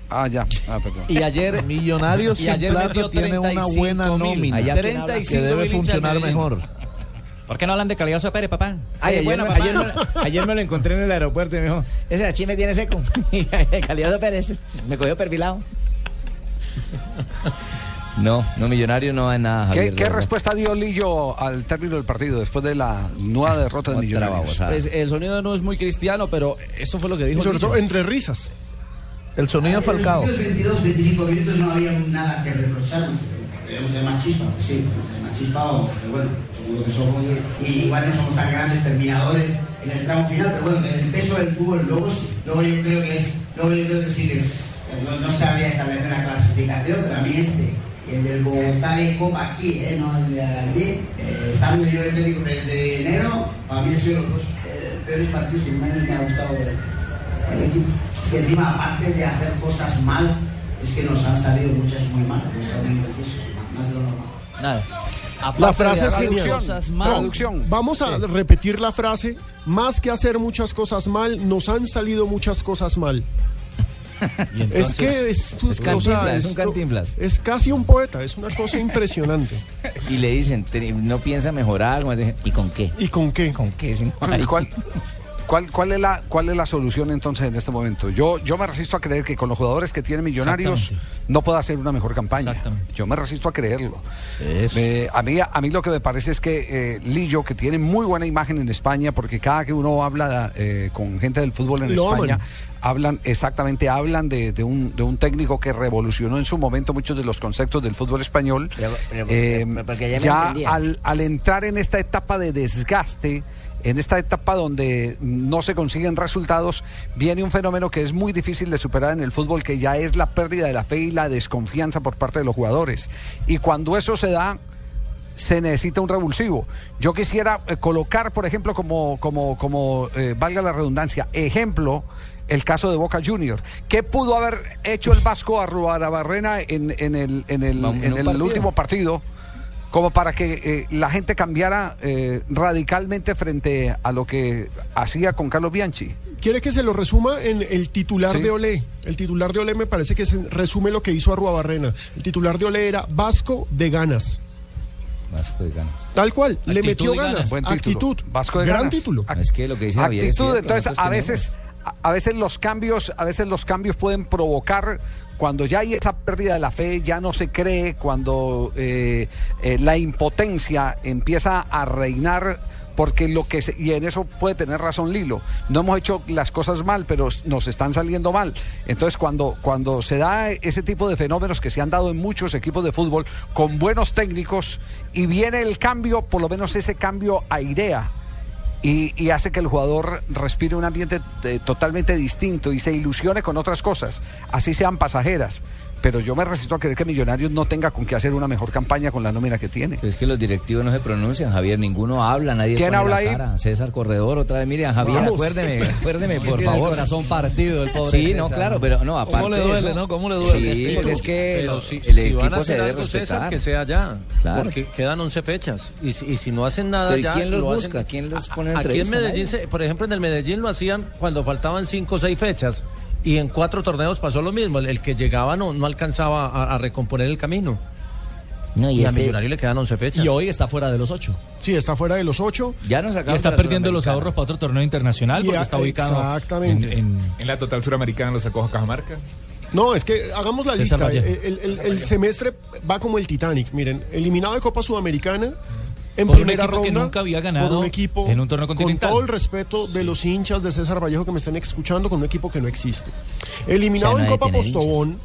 Ah, ya. Ah, perdón. Y ayer Millonarios y ayer metió tiene una 35 buena nómina Allá que 35 debe funcionar mejor. ¿Por qué no hablan de Calioso Pérez, papá? Ay, ayer, bueno, me, papá. ayer me- ayer me lo encontré en el aeropuerto y me dijo, ese achí me tiene seco. *laughs* Calioso Pérez me cogió perfilado. *laughs* No, no, millonario no hay nada. ¿Qué, Javier, qué de verdad. respuesta dio Lillo al término del partido después de la nueva *laughs* derrota de Millonarios? Pues el sonido no es muy cristiano, pero esto fue lo que Y dijo. sobre Lillo. todo entre risas. El sonido En Falcao. los 22, 25 minutos no había nada que reprocharnos. Debemos tener más chispa, pues sí, tener más chispa, o, pero bueno, que somos, y igual no somos tan grandes terminadores en el tramo final, pero bueno, el peso del fútbol, luego, sí- luego yo creo que es, luego yo creo que sí que es, no, no sabría establecer una clasificación, pero a mí este, y el del Bogotá de Copa aquí, eh, no el de allí, eh, estando yo de técnico desde enero, para mí han sido los dos eh, peores partidos que menos me ha gustado ver el equipo. Es que encima, aparte de hacer cosas mal, es que nos han salido muchas muy mal. Estado muy imprecisos, más de lo normal. Nada. La frase es cosas mal. Traducción. Vamos a repetir la frase. Más que hacer muchas cosas mal, nos han salido muchas cosas mal. *laughs* es que es, es Cantinflas, es un esto- Cantinflas. es casi un poeta, es una cosa impresionante. *laughs* Y le dicen, "Te- no piensa mejorar. ¿Y con qué? ¿Y con qué? ¿Con qué? Sí, no ¿Y cuál, *laughs* cuál, cuál, es la, ¿Cuál es la solución entonces en este momento? Yo, yo me resisto a creer que con los jugadores que tienen Millonarios no pueda hacer una mejor campaña. Yo me resisto a creerlo. Eh, a, mí, a mí lo que me parece es que eh, Lillo, que tiene muy buena imagen en España, porque cada que uno habla eh, con gente del fútbol en Lo España, aman. hablan exactamente, hablan de, de un, de un técnico que revolucionó en su momento muchos de los conceptos del fútbol español. Pero- pero- Eh, pero- ya me ya entendía. al, al entrar en esta etapa de desgaste, en esta etapa donde no se consiguen resultados, viene un fenómeno que es muy difícil de superar en el fútbol, que ya es la pérdida de la fe y la desconfianza por parte de los jugadores. Y cuando eso se da, se necesita un revulsivo. Yo quisiera eh, colocar, por ejemplo, como, como, como eh, valga la redundancia, ejemplo, el caso de Boca Junior. ¿Qué pudo haber hecho el Vasco Arruarabarrena en, en el, en el, en el partido. último partido? Como para que eh, la gente cambiara eh, radicalmente frente a lo que hacía con Carlos Bianchi. ¿Quiere que se lo resuma en el titular Sí. de Olé? El titular de Olé me parece que se resume lo que hizo Arruabarrena. El titular de Olé era Vasco de ganas. Vasco de ganas. Tal cual, le metió ganas. ganas. Buen título. Actitud. Vasco de Gran ganas. título. Es que lo que dice Javier es actitud cierto, entonces a veces a veces los cambios a veces los cambios pueden provocar cuando ya hay esa pérdida de la fe ya no se cree cuando eh, eh, la impotencia empieza a reinar porque lo que se- y en eso puede tener razón Lilo. No hemos hecho las cosas mal pero nos están saliendo mal. Entonces cuando cuando se da ese tipo de fenómenos que se han dado en muchos equipos de fútbol con buenos técnicos y viene el cambio por lo menos ese cambio airea y, y hace que el jugador respire un ambiente eh, totalmente distinto y se ilusione con otras cosas, así sean pasajeras. Pero yo me resisto a creer que Millonarios no tenga con qué hacer una mejor campaña con la nómina que tiene. Pero es que los directivos no se pronuncian, Javier, ninguno habla, nadie ¿Quién pone habla la ahí? cara. César Corredor, otra vez, Miriam, Javier, Vamos. acuérdeme, acuérdeme, *laughs* por Tiene el favor. corazón partido el pobre Sí, no, claro, pero no, ¿Cómo aparte le de duele, eso- no? ¿Cómo le duele? Sí, porque es que Pero lo- si, el si equipo van a se hacer debe algo, César, respetar. que sea ya. Claro. Porque quedan 11 fechas. Y, si- y si no hacen nada Pero ¿y ya. quién los lo busca? hacen- ¿Quién los pone en Aquí en? Medellín, se- por ejemplo, en el Medellín lo hacían cuando faltaban 5 o 6 fechas. Y en cuatro torneos pasó lo mismo. El, el que llegaba no, no alcanzaba a, a recomponer el camino. No, y y a este- Millonario le quedan 11 fechas. Y hoy está fuera de los ocho. Sí, está fuera de los ocho. Ya nos Y sacamos está perdiendo los ahorros para otro torneo internacional Y porque a- está ubicado exactamente. en- en, En la total suramericana lo sacó Cajamarca. No, es que hagamos la César lista. Vallejo. El, el- el semestre va como el Titanic. Miren, eliminado de Copa Sudamericana. En Por un primera equipo que ronda, nunca había ganado por un equipo en un torneo con continental. todo el respeto de los hinchas de César Vallejo que me están escuchando, con un equipo que no existe. Eliminado O sea, no en Copa Postobón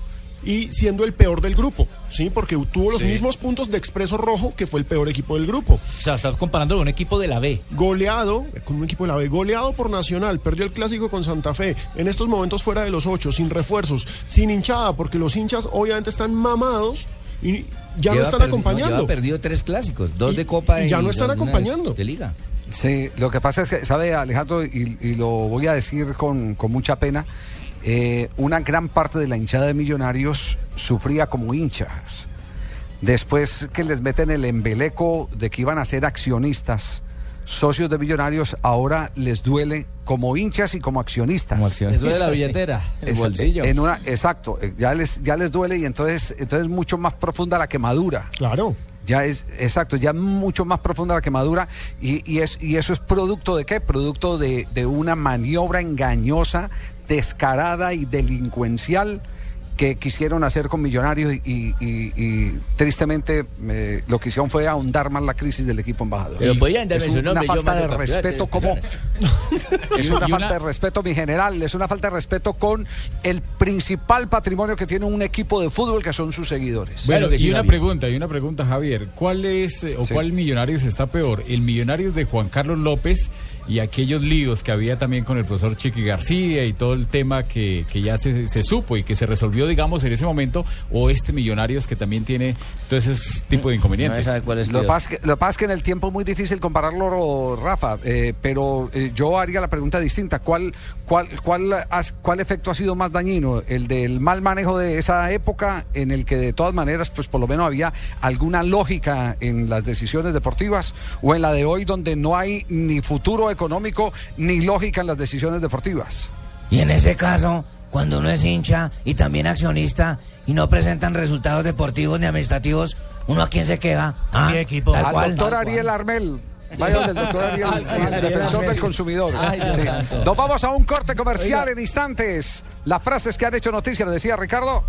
y siendo el peor del grupo, ¿sí? Porque tuvo los Sí. mismos puntos de Expreso Rojo, que fue el peor equipo del grupo. o sea, estás comparando con un equipo de la B. Goleado, con un equipo de la B, goleado por Nacional, perdió el clásico con Santa Fe, en estos momentos fuera de los ocho, sin refuerzos, sin hinchada, porque los hinchas obviamente están mamados y ya no están acompañando. lleva perdido tres clásicos, dos Y- de Copa y ya no están de acompañando. De Liga. Sí, lo que pasa es que, sabe Alejandro, y, y lo voy a decir con, con mucha pena, eh, una gran parte de la hinchada de Millonarios sufría como hinchas. Después que les meten el embeleco de que iban a ser accionistas, socios de Millonarios, ahora les duele como hinchas y como accionistas. Como accionistas, Les duele la sí. billetera. El Es- bolsillo. En una, exacto, eh, ya les, ya les duele y entonces, entonces es mucho más profunda la quemadura. Claro. Ya es, exacto, ya mucho más profunda la quemadura y, y es, y eso es producto de qué? Producto de, de una maniobra engañosa, descarada y delincuencial que quisieron hacer con Millonarios y, y- y- y tristemente eh, lo que hicieron fue ahondar más la crisis del equipo embajador. Pero podían darme es su una nombre, falta de respeto como *laughs* es una falta de respeto mi general, es una falta de respeto con el principal patrimonio que tiene un equipo de fútbol que son sus seguidores. Bueno, y una pregunta, y una pregunta, Javier. ¿Cuál es eh, o Sí. cuál Millonarios está peor? ¿El Millonarios de Juan Carlos López y aquellos líos que había también con el profesor Chiqui García y todo el tema que, que ya se, se supo y que se resolvió, digamos, en ese momento? ¿O este Millonarios que también tiene todo ese tipo de No inconvenientes? sabe cuál es Lo pasa es que, lo pasa es que en el tiempo es muy difícil compararlo, Rafa, eh, pero eh, yo haría la pregunta distinta. ¿Cuál, cuál, cuál, has- ¿Cuál efecto ha sido más dañino? ¿El del mal manejo de esa época en el que de todas maneras, pues por lo menos había alguna lógica en las decisiones deportivas? ¿O en la de hoy donde no hay ni futuro económico ni lógica en las decisiones deportivas? Y en ese caso, cuando uno es hincha y también accionista y no presentan resultados deportivos ni administrativos, ¿uno a quién se queja? A mi equipo. Tal Al cual. doctor Ariel Armel. Vaya donde el doctor Ariel, Ay, sí, Ariel defensor Armel. del consumidor. Sí. Nos vamos a un corte comercial en instantes. Las frases que han hecho noticia, lo decía Ricardo.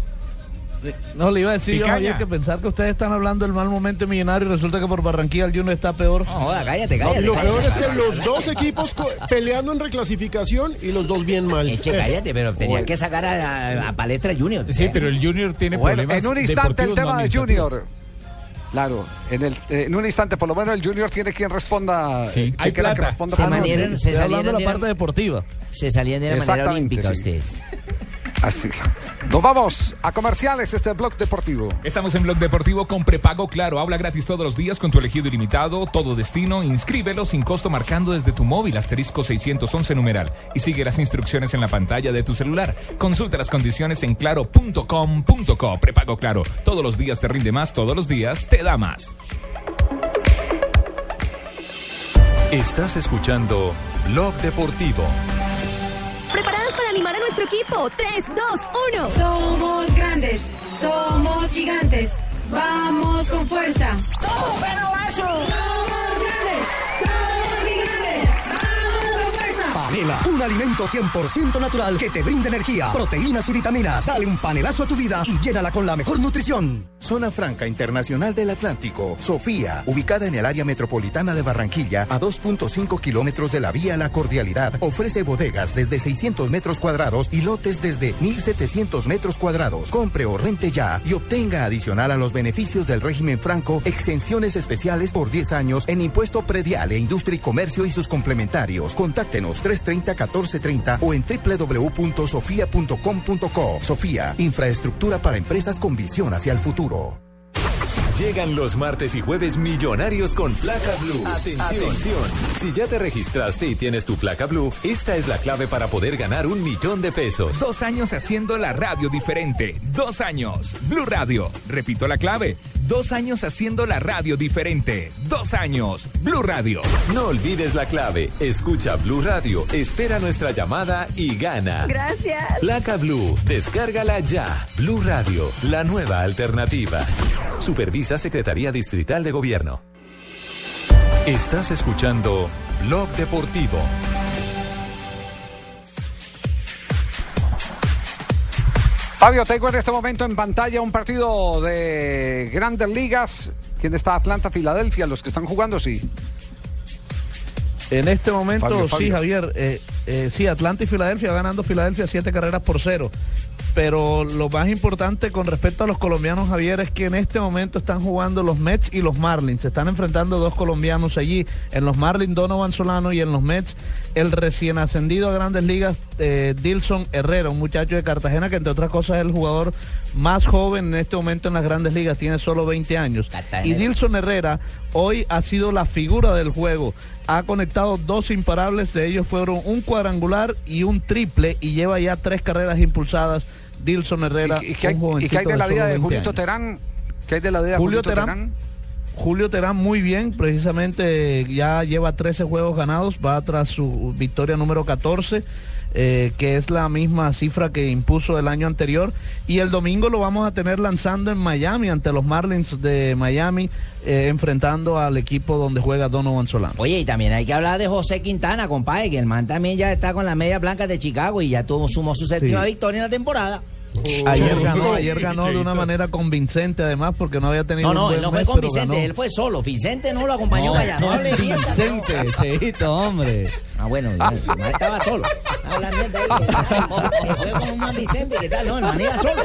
No, le iba a decir yo. Javier, que pensar que ustedes están hablando del mal momento de millonario y resulta que por Barranquilla el Junior está peor. No, joda, cállate, cállate. lo cállate. peor es que los dos equipos peleando en reclasificación y los dos bien mal. Eche, Eh, cállate, pero tenían que sacar a, a- a Palestra Junior. Sí, pero el Junior tiene Bueno, problemas en un instante el tema no de Junior. Claro, en, el, eh, en un instante, por lo menos el Junior tiene quien responda. Sí, eh, hay chequera que plata. responda Se manieron, se salieron de la parte deportiva. Se salían de la manera Exactamente, olímpica sí. ustedes. Así. Nos vamos a comerciales, este blog deportivo. Estamos en Blog Deportivo con prepago claro. Habla gratis todos los días con tu elegido ilimitado, todo destino. Inscríbelo sin costo marcando desde tu móvil asterisco 611 numeral y sigue las instrucciones en la pantalla de tu celular. Consulta las condiciones en claro.com.co. Prepago claro. Todos los días te rinde más, todos los días te da más. Estás escuchando Blog Deportivo. ¿Preparados para animar a nuestro equipo? 3, 2, 1. Somos grandes, somos gigantes. Vamos con fuerza. ¡Todo pelo Panela, un alimento 100% natural que te brinda energía, proteínas y vitaminas. Dale un panelazo a tu vida y llénala con la mejor nutrición. Zona Franca Internacional del Atlántico, Sofía, ubicada en el área metropolitana de Barranquilla, a 2.5 kilómetros de la vía La Cordialidad, ofrece bodegas desde 600 metros cuadrados y lotes desde 1.700 metros cuadrados. Compre o rente ya y obtenga adicional a los beneficios del régimen franco exenciones especiales por 10 años en impuesto predial e industria y comercio y sus complementarios. Contáctenos 330-1430 o en www.sofia.com.co. Sofía, infraestructura para empresas con visión hacia el futuro. Llegan los martes y jueves millonarios con placa blue. Atención. Si ya te registraste y tienes tu placa blue, esta es la clave para poder ganar un millón de pesos. Dos años haciendo la radio diferente. Dos años. Blue Radio. Repito la clave. Dos años haciendo la radio diferente. Dos años. Blue Radio. No olvides la clave. Escucha Blue Radio, espera nuestra llamada y gana. Gracias. Placa Blue, descárgala ya. Blue Radio, la nueva alternativa. Supervisa Secretaría Distrital de Gobierno. Estás escuchando Blog Deportivo. Fabio, tengo en este momento en pantalla un partido de grandes ligas. ¿Quién está? Atlanta, Filadelfia, los que están jugando, sí. En este momento, Fabio, sí. Javier. eh, eh, sí, Atlanta y Filadelfia ganando Filadelfia siete carreras por cero. Pero lo más importante con respecto a los colombianos, Javier, es que en este momento están jugando los Mets y los Marlins. Se están enfrentando dos colombianos allí. En los Marlins, Donovan Solano y en los Mets, el recién ascendido a grandes ligas, eh, Dilson Herrera, un muchacho de Cartagena que, entre otras cosas, es el jugador más joven en este momento en las grandes ligas. Tiene solo 20 años. Y Dilson Herrera hoy ha sido la figura del juego. Ha conectado dos imparables, de ellos fueron un cuadrangular y un triple, y lleva ya tres carreras impulsadas. Dilson Herrera. ¿Y qué hay, un y qué hay de la vida de 20 Julito años. Terán? ¿Qué hay de la vida de Julio Terán? Julio Terán muy bien, precisamente ya lleva 13 juegos ganados, va tras su victoria número 14, eh, que es la misma cifra que impuso el año anterior. Y el domingo lo vamos a tener lanzando en Miami, ante los Marlins de Miami, eh, enfrentando al equipo donde juega Donovan Solano. Oye, y también hay que hablar de José Quintana, compadre, que el man también ya está con las medias blancas de Chicago y ya tuvo, sumó su séptima Sí. victoria en la temporada. Ayer ganó, ayer ganó de una manera convincente, además, porque no había tenido No, no, un él no fue mes, con pero Vicente, ganó. él fue solo. Vicente no lo acompañó para allá. No no, hable mierda. Vicente, Cheito, hombre. Ah, bueno, ya, el man estaba solo. Habla mierda ahí. que Fue con un man Vicente, ¿qué tal? No, el man iba solo.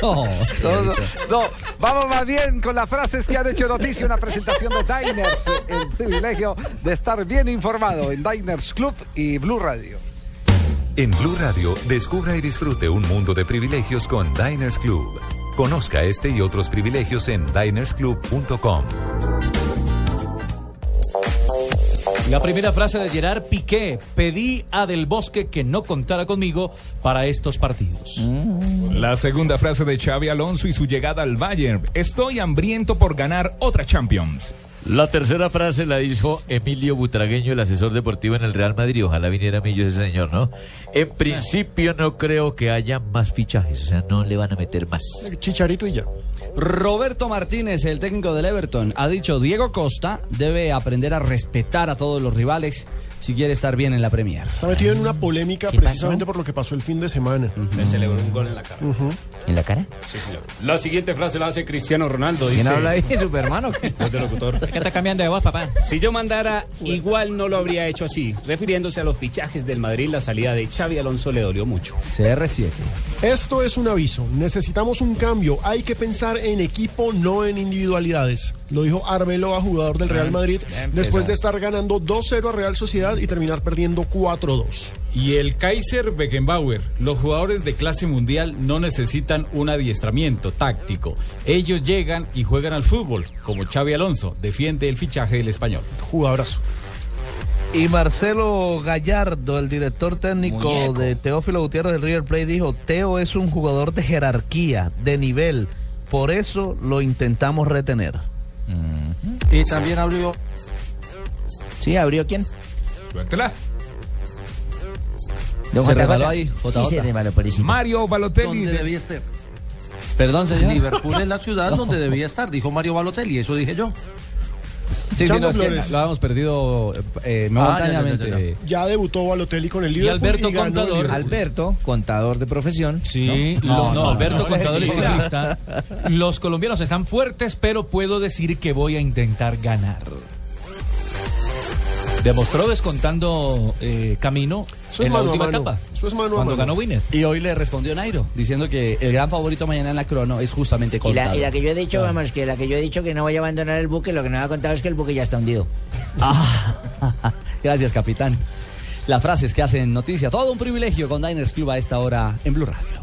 No, no, no, vamos más bien con las frases que han hecho noticia. Una presentación de Diners. El privilegio de estar bien informado en Diners Club y Blue Radio. En Blue Radio, descubra y disfrute un mundo de privilegios con Diners Club. Conozca este y otros privilegios en dinersclub.com. La primera frase de Gerard Piqué. Pedí a Del Bosque que no contara conmigo para estos partidos. La segunda frase de Xavi Alonso y su llegada al Bayern. Estoy hambriento por ganar otra Champions. La tercera frase la dijo Emilio Butragueño, el asesor deportivo en el Real Madrid. Ojalá viniera Millo ese señor, ¿no? En principio no creo que haya más fichajes, o sea, no le van a meter más. Chicharito y ya. Roberto Martínez, el técnico del Everton, ha dicho Diego Costa debe aprender a respetar a todos los rivales si quiere estar bien en la Premier. Está metido en una polémica ¿Qué precisamente por lo que pasó el fin de semana. Me celebró un gol en la cara. ¿En la cara? Sí, señor. La siguiente frase la hace Cristiano Ronaldo. ¿Quién dice, habla ahí? *laughs* ¿Superman o qué? De locutor. ¿Qué está cambiando de voz, papá? Si yo mandara, igual no lo habría hecho así. Refiriéndose a los fichajes del Madrid, la salida de Xavi Alonso le dolió mucho. CR7. Esto es un aviso. Necesitamos un cambio. Hay que pensar en equipo, no en individualidades. Lo dijo Arbeloa, jugador del Real Madrid, después de estar ganando 2-0 a Real Sociedad Sociedad y terminar perdiendo 4-2. Y el Kaiser Beckenbauer, los jugadores de clase mundial no necesitan un adiestramiento táctico. Ellos llegan y juegan al fútbol, como Xavi Alonso, defiende el fichaje del español. Jugadorazo. Y Marcelo Gallardo, el director técnico Muñeco. de Teófilo Gutiérrez del River Plate, dijo, Teo es un jugador de jerarquía, de nivel, por eso lo intentamos retener. Y también abrió. Sí, abrió quién? Suéltela. Don Se ahí, Sí, se. Mario Balotelli. Donde de- debía estar. Perdón, señor. Liverpool es la ciudad *laughs* donde debía estar, dijo Mario Balotelli, eso dije yo. Sí, sí, no, es que Flores. lo habíamos perdido eh, Ah, momentáneamente. ya, ya, ya, Ya debutó Balotelli con el Y Liverpool. Alberto ganó el Contador. Alberto, contador de profesión. Sí, No, lo- no, no, no, Alberto no, Contador y ciclista. Los colombianos están fuertes, pero puedo decir que voy a intentar ganar. Demostró descontando eh, camino Eso es en la mano a última mano. etapa. Eso es mano a Cuando mano. ganó Winner. Y hoy le respondió Nairo, diciendo que el gran favorito mañana en la crono es justamente Y Contador. la, y la que yo he dicho, vamos, que la que yo he dicho que no voy a abandonar el buque, lo que no me ha contado es que el buque ya está hundido. *laughs* Ah, *laughs* gracias, capitán. Las frases que hacen noticia. Todo un privilegio con Diners Club a esta hora en Blue Radio.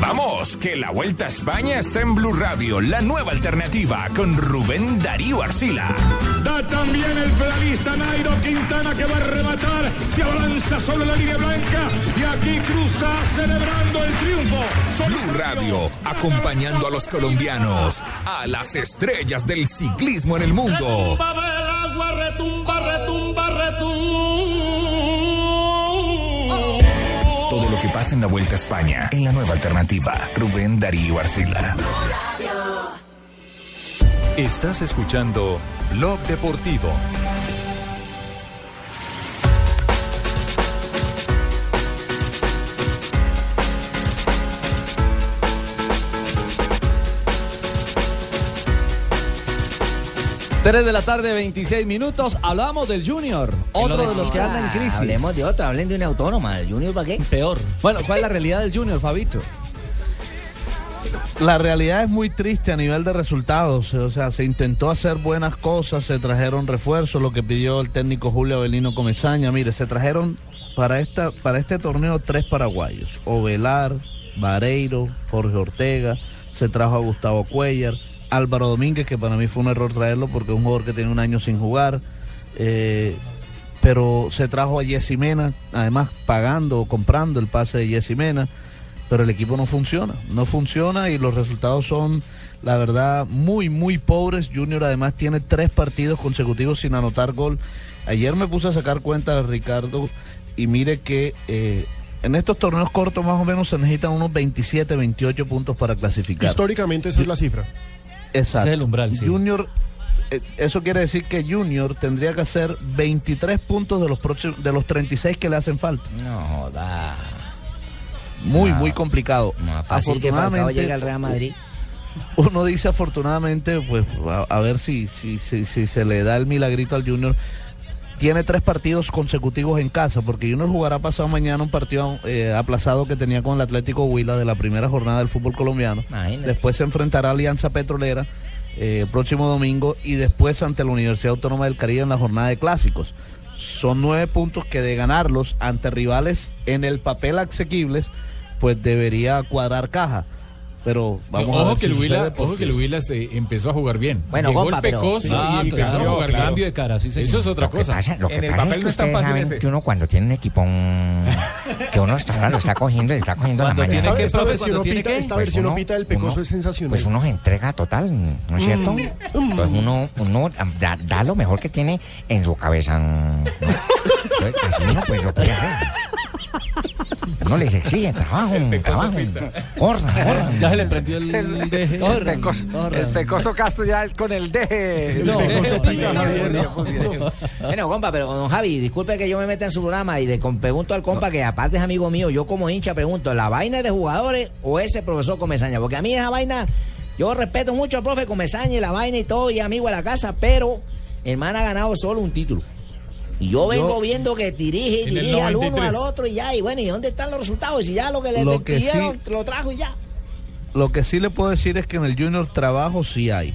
Vamos, que la Vuelta a España está en Blue Radio, la nueva alternativa con Rubén Darío Arcila. Da también el pedalista Nairo Quintana que va a rematar. Se abalanza sobre la línea blanca y aquí cruza celebrando el triunfo. Blue Radio, acompañando a los colombianos, a las estrellas del ciclismo en el mundo. Retumba agua, retumba, retumba, retumba. Pasa en la Vuelta a España, en la nueva alternativa, Rubén Darío Arcila. Estás escuchando Blog Deportivo. Tres de la tarde, 26 minutos. Hablamos del Junior, otro de los que anda en crisis. Hablemos de otro, hablen de una autónoma. ¿El Junior para qué? Peor. Bueno, ¿cuál es la realidad del Junior, Fabito? La realidad es muy triste a nivel de resultados. O sea, se intentó hacer buenas cosas, se trajeron refuerzos, lo que pidió el técnico Julio Avelino Comesaña. Mire, se trajeron para esta para este torneo tres paraguayos: Ovelar, Vareiro, Jorge Ortega. Se trajo a Gustavo Cuellar, Álvaro Domínguez, que para mí fue un error traerlo porque es un jugador que tiene un año sin jugar. Eh, pero se trajo a Jessy Mena, además pagando o comprando el pase de Jessy Mena pero el equipo no funciona, no funciona y los resultados son, la verdad, muy, muy pobres. Junior además tiene tres partidos consecutivos sin anotar gol. Ayer me puse a sacar cuenta, Ricardo, y mire que eh, en estos torneos cortos más o menos se necesitan unos 27, 28 puntos para clasificar. Históricamente esa es la cifra. Exacto. Ese es el umbral, sí. Junior, eh, eso quiere decir que Junior tendría que hacer 23 puntos de los, próximos, de los 36 que le hacen falta. No joda. Muy, No, muy complicado. No, fácil que Falcao llegue al Real Madrid. uno dice afortunadamente, pues a, a ver si, si, si, si se le da el milagrito al Junior. Tiene tres partidos consecutivos en casa, porque Junior jugará pasado mañana un partido eh, aplazado que tenía con el Atlético Huila de la primera jornada del fútbol colombiano. Imagínate. Después se enfrentará a Alianza Petrolera eh, el próximo domingo y después ante la Universidad Autónoma del Caribe en la jornada de clásicos. Son nueve puntos que de ganarlos ante rivales en el papel asequibles, pues debería cuadrar caja. Pero vamos a ojo ver que si el Huila, ojo que el Huila se empezó a jugar bien. Bueno, Llegó compa, el pero- Ah, y empezó claro, a jugar claro. cambio de cara, sí, señor. Eso es otra Lo que cosa. pasa, lo que en el pasa papel es que no ustedes fácil saben ese. que uno cuando tiene un equipo mm, que uno está, lo está cogiendo, está cogiendo la Cuando mano. tiene Esta, que, esta versión opita, que- esta Pues versión uno- opita del Pecoso uno- es sensacional. Pues uno se entrega total, ¿no es cierto? Entonces uno, uno da, da lo mejor que tiene en su cabeza. ¿no? *laughs* Entonces, así uno pues lo puede hacer. Uno les exige trabajo, *laughs* trabajo. Corra, corra. *laughs* Ya se le prendió el, El, deje. el pecoso, el pecoso Castro ya con el deje. No, El pecoso no, pica, no, Javier, no. muy bien. Bueno, compa, pero don Javi, disculpe que yo me meta en su programa y le pregunto al compa que aparte es amigo mío, yo como hincha pregunto, ¿la vaina es de jugadores o ese profesor Comesaña? Porque a mí esa vaina, yo respeto mucho al profe Comesaña y la vaina y todo, y amigo de la casa, pero el man ha ganado solo un título. Y yo vengo viendo que dirige, el dirige al uno, 93. al otro y ya, y bueno, ¿y dónde están los resultados? Si ya lo que le Lo que pidieron sí- lo trajo y ya. Lo que sí le puedo decir es que en el Junior trabajo sí hay.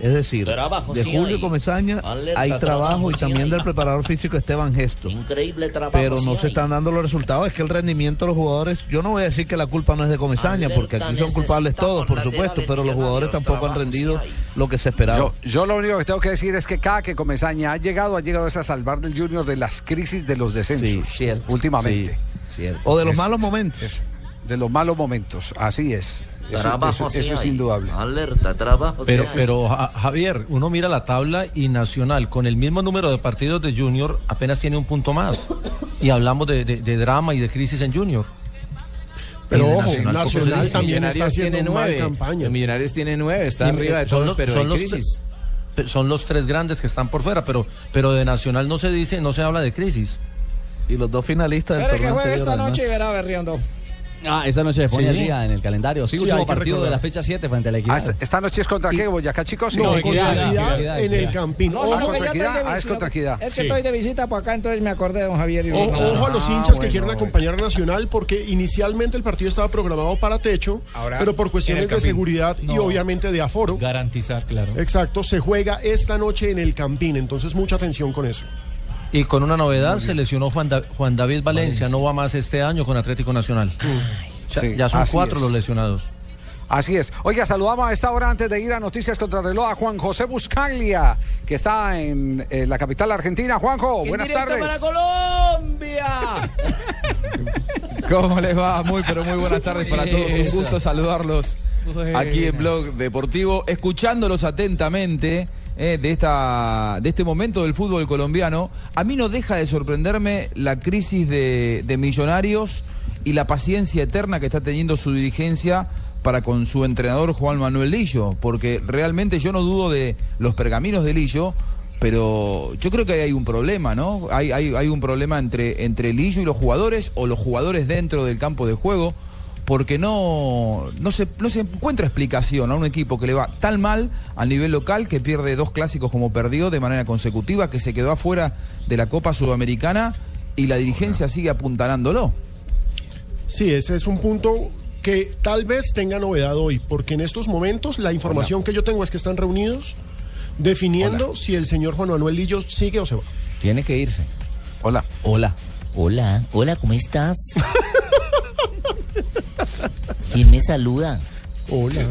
Es decir, Trabajo de sí Julio hay. Comesaña Alerta, hay trabajo trabajo y sí también hay. del preparador físico Esteban Gesto. Increíble trabajo. Pero sí no se hay. están dando los resultados. Es que el rendimiento de los jugadores, yo no voy a decir que la culpa no es de Comesaña, porque aquí son culpables todos, por supuesto, pero los jugadores tampoco han rendido lo que se esperaba. Yo, yo lo único que tengo que decir es que cada que Comesaña ha llegado, ha llegado es a salvar del Junior de las crisis de los descensos. Sí, cierto. Últimamente. O de los Es- malos momentos. es- de los malos momentos, así es. Eso, Trabajo eso- sí eso es hay. indudable. Alerta, trabajo. Pero, pero Ja- Javier, uno mira la tabla y Nacional, con el mismo número de partidos de Junior, apenas tiene un punto más. Y hablamos de, de- de drama y de crisis en Junior. Pero ojo, Nacional dice. también está Millonarios haciendo tiene nueve. campaña. Los Millonarios tiene nueve, está Sí, arriba de son todos, los- pero son hay los crisis. tre- Son los tres grandes que están por fuera, pero, pero de Nacional no se dice, no se habla de crisis. Y los dos finalistas Espere que juegue esta noche y verá Berriondo. Ah, esta noche se pone Sí. al día en el calendario. Sí, Sí, último partido de la fecha 7 frente a la equidad. Ah, esta, noche es contra qué, Boyacá, chicos. No, en el Campín. No, de Ah, es contra Equidad. Es que Sí. estoy de visita por acá, entonces me acordé de don Javier. y Ojo, no, ojo a los ah, hinchas que quieren bueno. acompañar a Nacional porque inicialmente el partido estaba programado para techo, Ahora, pero por cuestiones el de seguridad y obviamente de aforo. Garantizar, claro. Exacto, se juega esta noche en el Campín, entonces mucha atención con eso. Y con una novedad, se lesionó Juan, Da- Juan David Valencia, no va más este año con Atlético Nacional. Ya- Sí, ya son cuatro es. los lesionados. Así es. Oiga, saludamos a esta hora antes de ir a Noticias contra Reloj a Juan José Buscaglia, que está en eh, la capital argentina. Juanjo, En buenas tardes. para Colombia. *laughs* ¿Cómo les va? Muy, pero muy buenas tardes para todos. Un gusto saludarlos aquí en Blog Deportivo, escuchándolos atentamente eh, de, esta, de este momento del fútbol colombiano. A mí no deja de sorprenderme la crisis de, de millonarios y la paciencia eterna que está teniendo su dirigencia para con su entrenador Juan Manuel Lillo, porque realmente yo no dudo de los pergaminos de Lillo, pero yo creo que hay un problema, ¿no? Hay, hay, hay un problema entre, entre Lillo y los jugadores o los jugadores dentro del campo de juego, porque no, no, se, no se encuentra explicación a un equipo que le va tan mal a nivel local, que pierde dos clásicos como perdió de manera consecutiva, que se quedó afuera de la Copa Sudamericana y la dirigencia sigue apuntalándolo. Sí, ese es un punto que tal vez tenga novedad hoy, porque en estos momentos la información que yo tengo es que están reunidos definiendo si el señor Juan Manuel Lillo sigue o se va. Tiene que irse. Hola. Hola. Hola, hola, ¿cómo estás? *laughs* ¿Quién me saluda? Hola.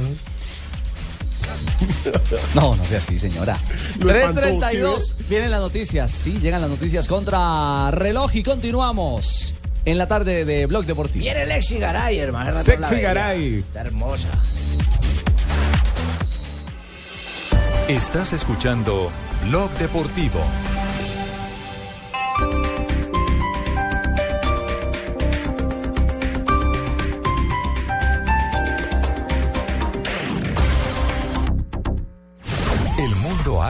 No, no sea así, señora. Lo espantó, 3.32, vienen las noticias. Sí, llegan las noticias contra reloj y continuamos en la tarde de Blog Deportivo. Viene Lexi Garay, hermano. veía. Garay. Está hermosa. Estás escuchando Blog Deportivo.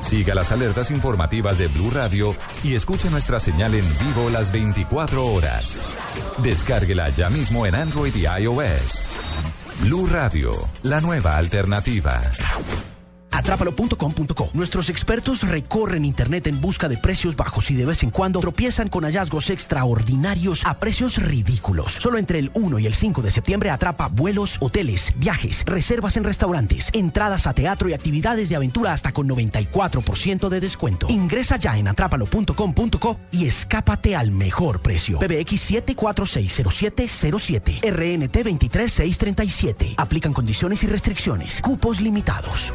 Siga las alertas informativas de Blue Radio y escuche nuestra señal en vivo las 24 horas. Descárguela ya mismo en Android y iOS. Blue Radio, la nueva alternativa. Atrápalo.com.co. Nuestros expertos recorren Internet en busca de precios bajos y de vez en cuando tropiezan con hallazgos extraordinarios a precios ridículos. Solo entre el 1 y el 5 de septiembre atrapa vuelos, hoteles, viajes, reservas en restaurantes, entradas a teatro y actividades de aventura hasta con 94% de descuento. Ingresa ya en atrápalo.com.co y escápate al mejor precio. PBX 7460707 RNT 23637. Aplican condiciones y restricciones. Cupos limitados.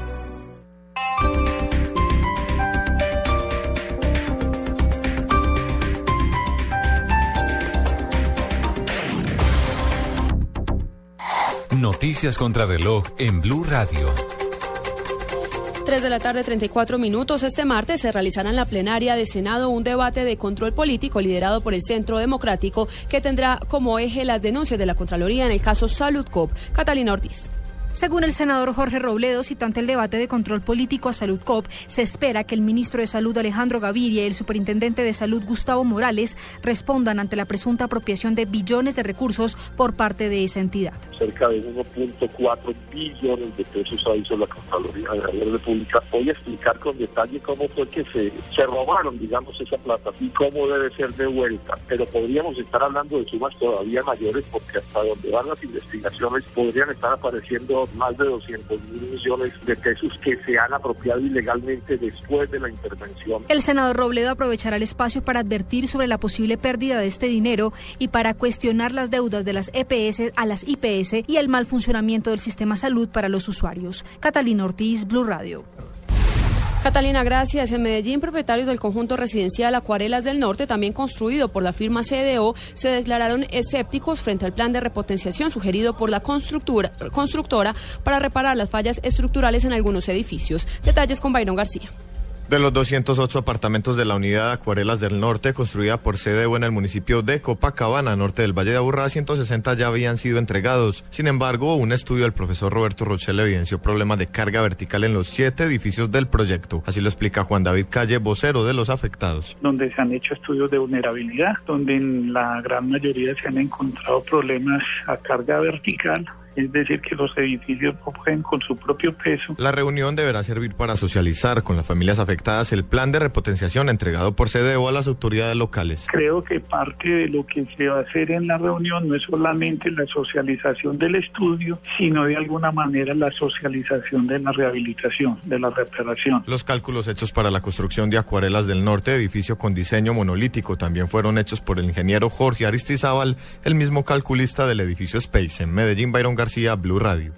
Noticias contra reloj en Blue Radio. 3 de la tarde, 34 minutos. Este martes se realizará en la plenaria de Senado un debate de control político liderado por el Centro Democrático que tendrá como eje las denuncias de la Contraloría en el caso Salud Cop. Catalina Ortiz. Según el senador Jorge Robledo, citante el debate de control político a Salud COP, se espera que el ministro de Salud Alejandro Gaviria y el superintendente de Salud Gustavo Morales respondan ante la presunta apropiación de billones de recursos por parte de esa entidad. Cerca de 1.4 billones de pesos ha hizo la Contraloría de la República. Voy a explicar con detalle cómo fue que se, se robaron, digamos, esa plata y cómo debe ser devuelta. Pero podríamos estar hablando de sumas todavía mayores porque hasta donde van las investigaciones podrían estar apareciendo más de 200 mil millones de pesos que se han apropiado ilegalmente después de la intervención. El senador Robledo aprovechará el espacio para advertir sobre la posible pérdida de este dinero y para cuestionar las deudas de las EPS a las IPS y el mal funcionamiento del sistema salud para los usuarios. Catalina Ortiz, Blue Radio. Catalina, gracias. En Medellín, propietarios del conjunto residencial Acuarelas del Norte, también construido por la firma CDO, se declararon escépticos frente al plan de repotenciación sugerido por la constructora, constructora para reparar las fallas estructurales en algunos edificios. Detalles con Byron García. De los 208 apartamentos de la unidad Acuarelas del Norte, construida por CDU en el municipio de Copacabana, norte del Valle de Aburrá, 160 ya habían sido entregados. Sin embargo, un estudio del profesor Roberto Rochel evidenció problemas de carga vertical en los siete edificios del proyecto. Así lo explica Juan David Calle, vocero de los afectados. Donde se han hecho estudios de vulnerabilidad, donde en la gran mayoría se han encontrado problemas a carga vertical es decir, que los edificios cogen con su propio peso. La reunión deberá servir para socializar con las familias afectadas el plan de repotenciación entregado por CDO a las autoridades locales. Creo que parte de lo que se va a hacer en la reunión no es solamente la socialización del estudio, sino de alguna manera la socialización de la rehabilitación, de la reparación. Los cálculos hechos para la construcción de Acuarelas del Norte, edificio con diseño monolítico, también fueron hechos por el ingeniero Jorge Aristizábal, el mismo calculista del edificio Space en Medellín, Byron García, Blue Radio.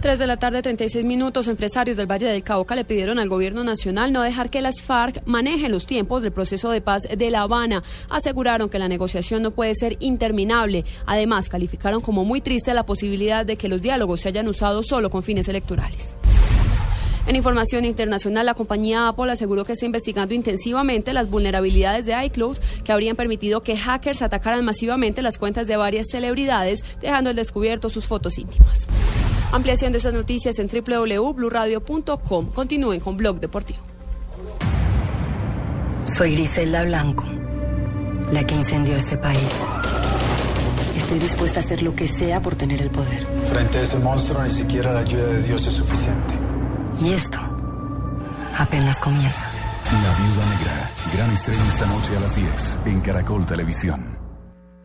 3 de la tarde, 36 minutos. Empresarios del Valle del Cauca le pidieron al gobierno nacional no dejar que las FARC manejen los tiempos del proceso de paz de La Habana. Aseguraron que la negociación no puede ser interminable. Además, calificaron como muy triste la posibilidad de que los diálogos se hayan usado solo con fines electorales. En información internacional, la compañía Apple aseguró que está investigando intensivamente las vulnerabilidades de iCloud que habrían permitido que hackers atacaran masivamente las cuentas de varias celebridades, dejando al descubierto sus fotos íntimas. Ampliación de estas noticias en www.bluradio.com. Continúen con Blog Deportivo. Soy Griselda Blanco, la que incendió este país. Estoy dispuesta a hacer lo que sea por tener el poder. Frente a ese monstruo, ni siquiera la ayuda de Dios es suficiente. Y esto apenas comienza. La Viuda Negra. Gran estreno esta noche a las 10 en Caracol Televisión.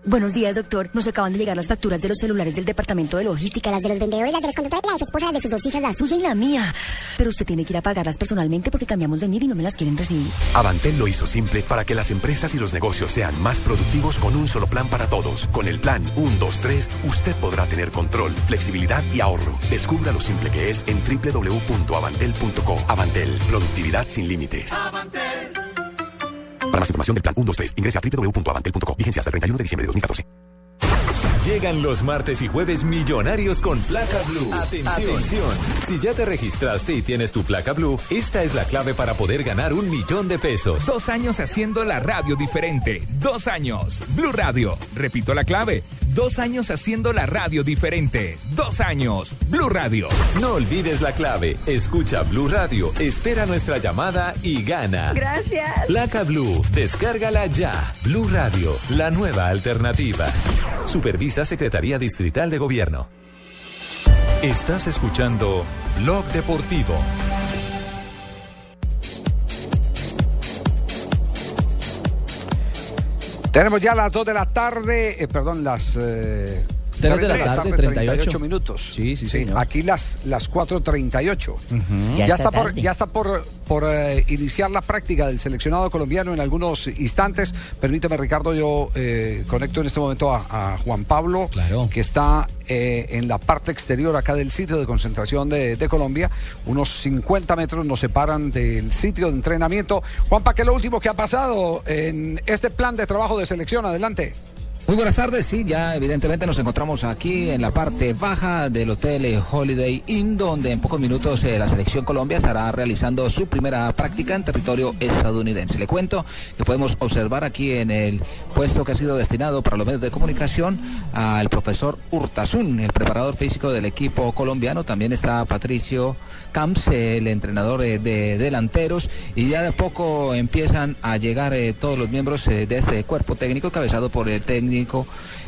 Buenos días, doctor. Nos acaban de llegar las facturas de los celulares del departamento de logística, las de los vendedores, las de los conductores, las esposas de sus dos hijas, la suya y la mía. Pero usted tiene que ir a pagarlas personalmente porque cambiamos de NID y no me las quieren recibir. Avantel lo hizo simple para que las empresas y los negocios sean más productivos con un solo plan para todos. Con el plan 1, 2, 3, usted podrá tener control, flexibilidad y ahorro. Descubra lo simple que es en www.avantel.co. Avantel, productividad sin límites. Para más información del plan 123, ingrese a www.avantel.co. Vigencia hasta el 31 de diciembre de 2014. Llegan los martes y jueves millonarios con placa blue. Atención. Si ya te registraste y tienes tu placa blue, esta es la clave para poder ganar un millón de pesos. Dos años haciendo la radio diferente. Dos años. Blue Radio. Repito la clave. Dos años haciendo la radio diferente. Dos años. Blue Radio. No olvides la clave. Escucha Blue Radio, espera nuestra llamada y gana. Gracias. Placa Blue, descárgala ya. Blue Radio, la nueva alternativa. Supervisa Secretaría Distrital de Gobierno. Estás escuchando Blog Deportivo. Tenemos ya las 2 de la tarde, eh, perdón, las... eh, Tres de la tarde, 38. minutos. Sí, sí, señor. Aquí las, las 4.38. Ya Ya, está está por, ya está por, por eh, iniciar la práctica del seleccionado colombiano en algunos instantes. Permíteme, Ricardo, yo eh, conecto en este momento a, a Juan Pablo, que está eh, en la parte exterior acá del sitio de concentración de, de Colombia. Unos 50 metros nos separan del sitio de entrenamiento. Juanpa, ¿qué es lo último que ha pasado en este plan de trabajo de selección? Adelante. Muy buenas tardes, sí, ya evidentemente nos encontramos aquí en la parte baja del hotel eh, Holiday Inn, donde en pocos minutos eh, la selección Colombia estará realizando su primera práctica en territorio estadounidense. Le cuento que podemos observar aquí en el puesto que ha sido destinado para los medios de comunicación al profesor Hurtasun, el preparador físico del equipo colombiano. También está Patricio Camps, el entrenador eh, de delanteros, y ya de poco empiezan a llegar todos los miembros de este cuerpo técnico, cabezado por el técnico técnico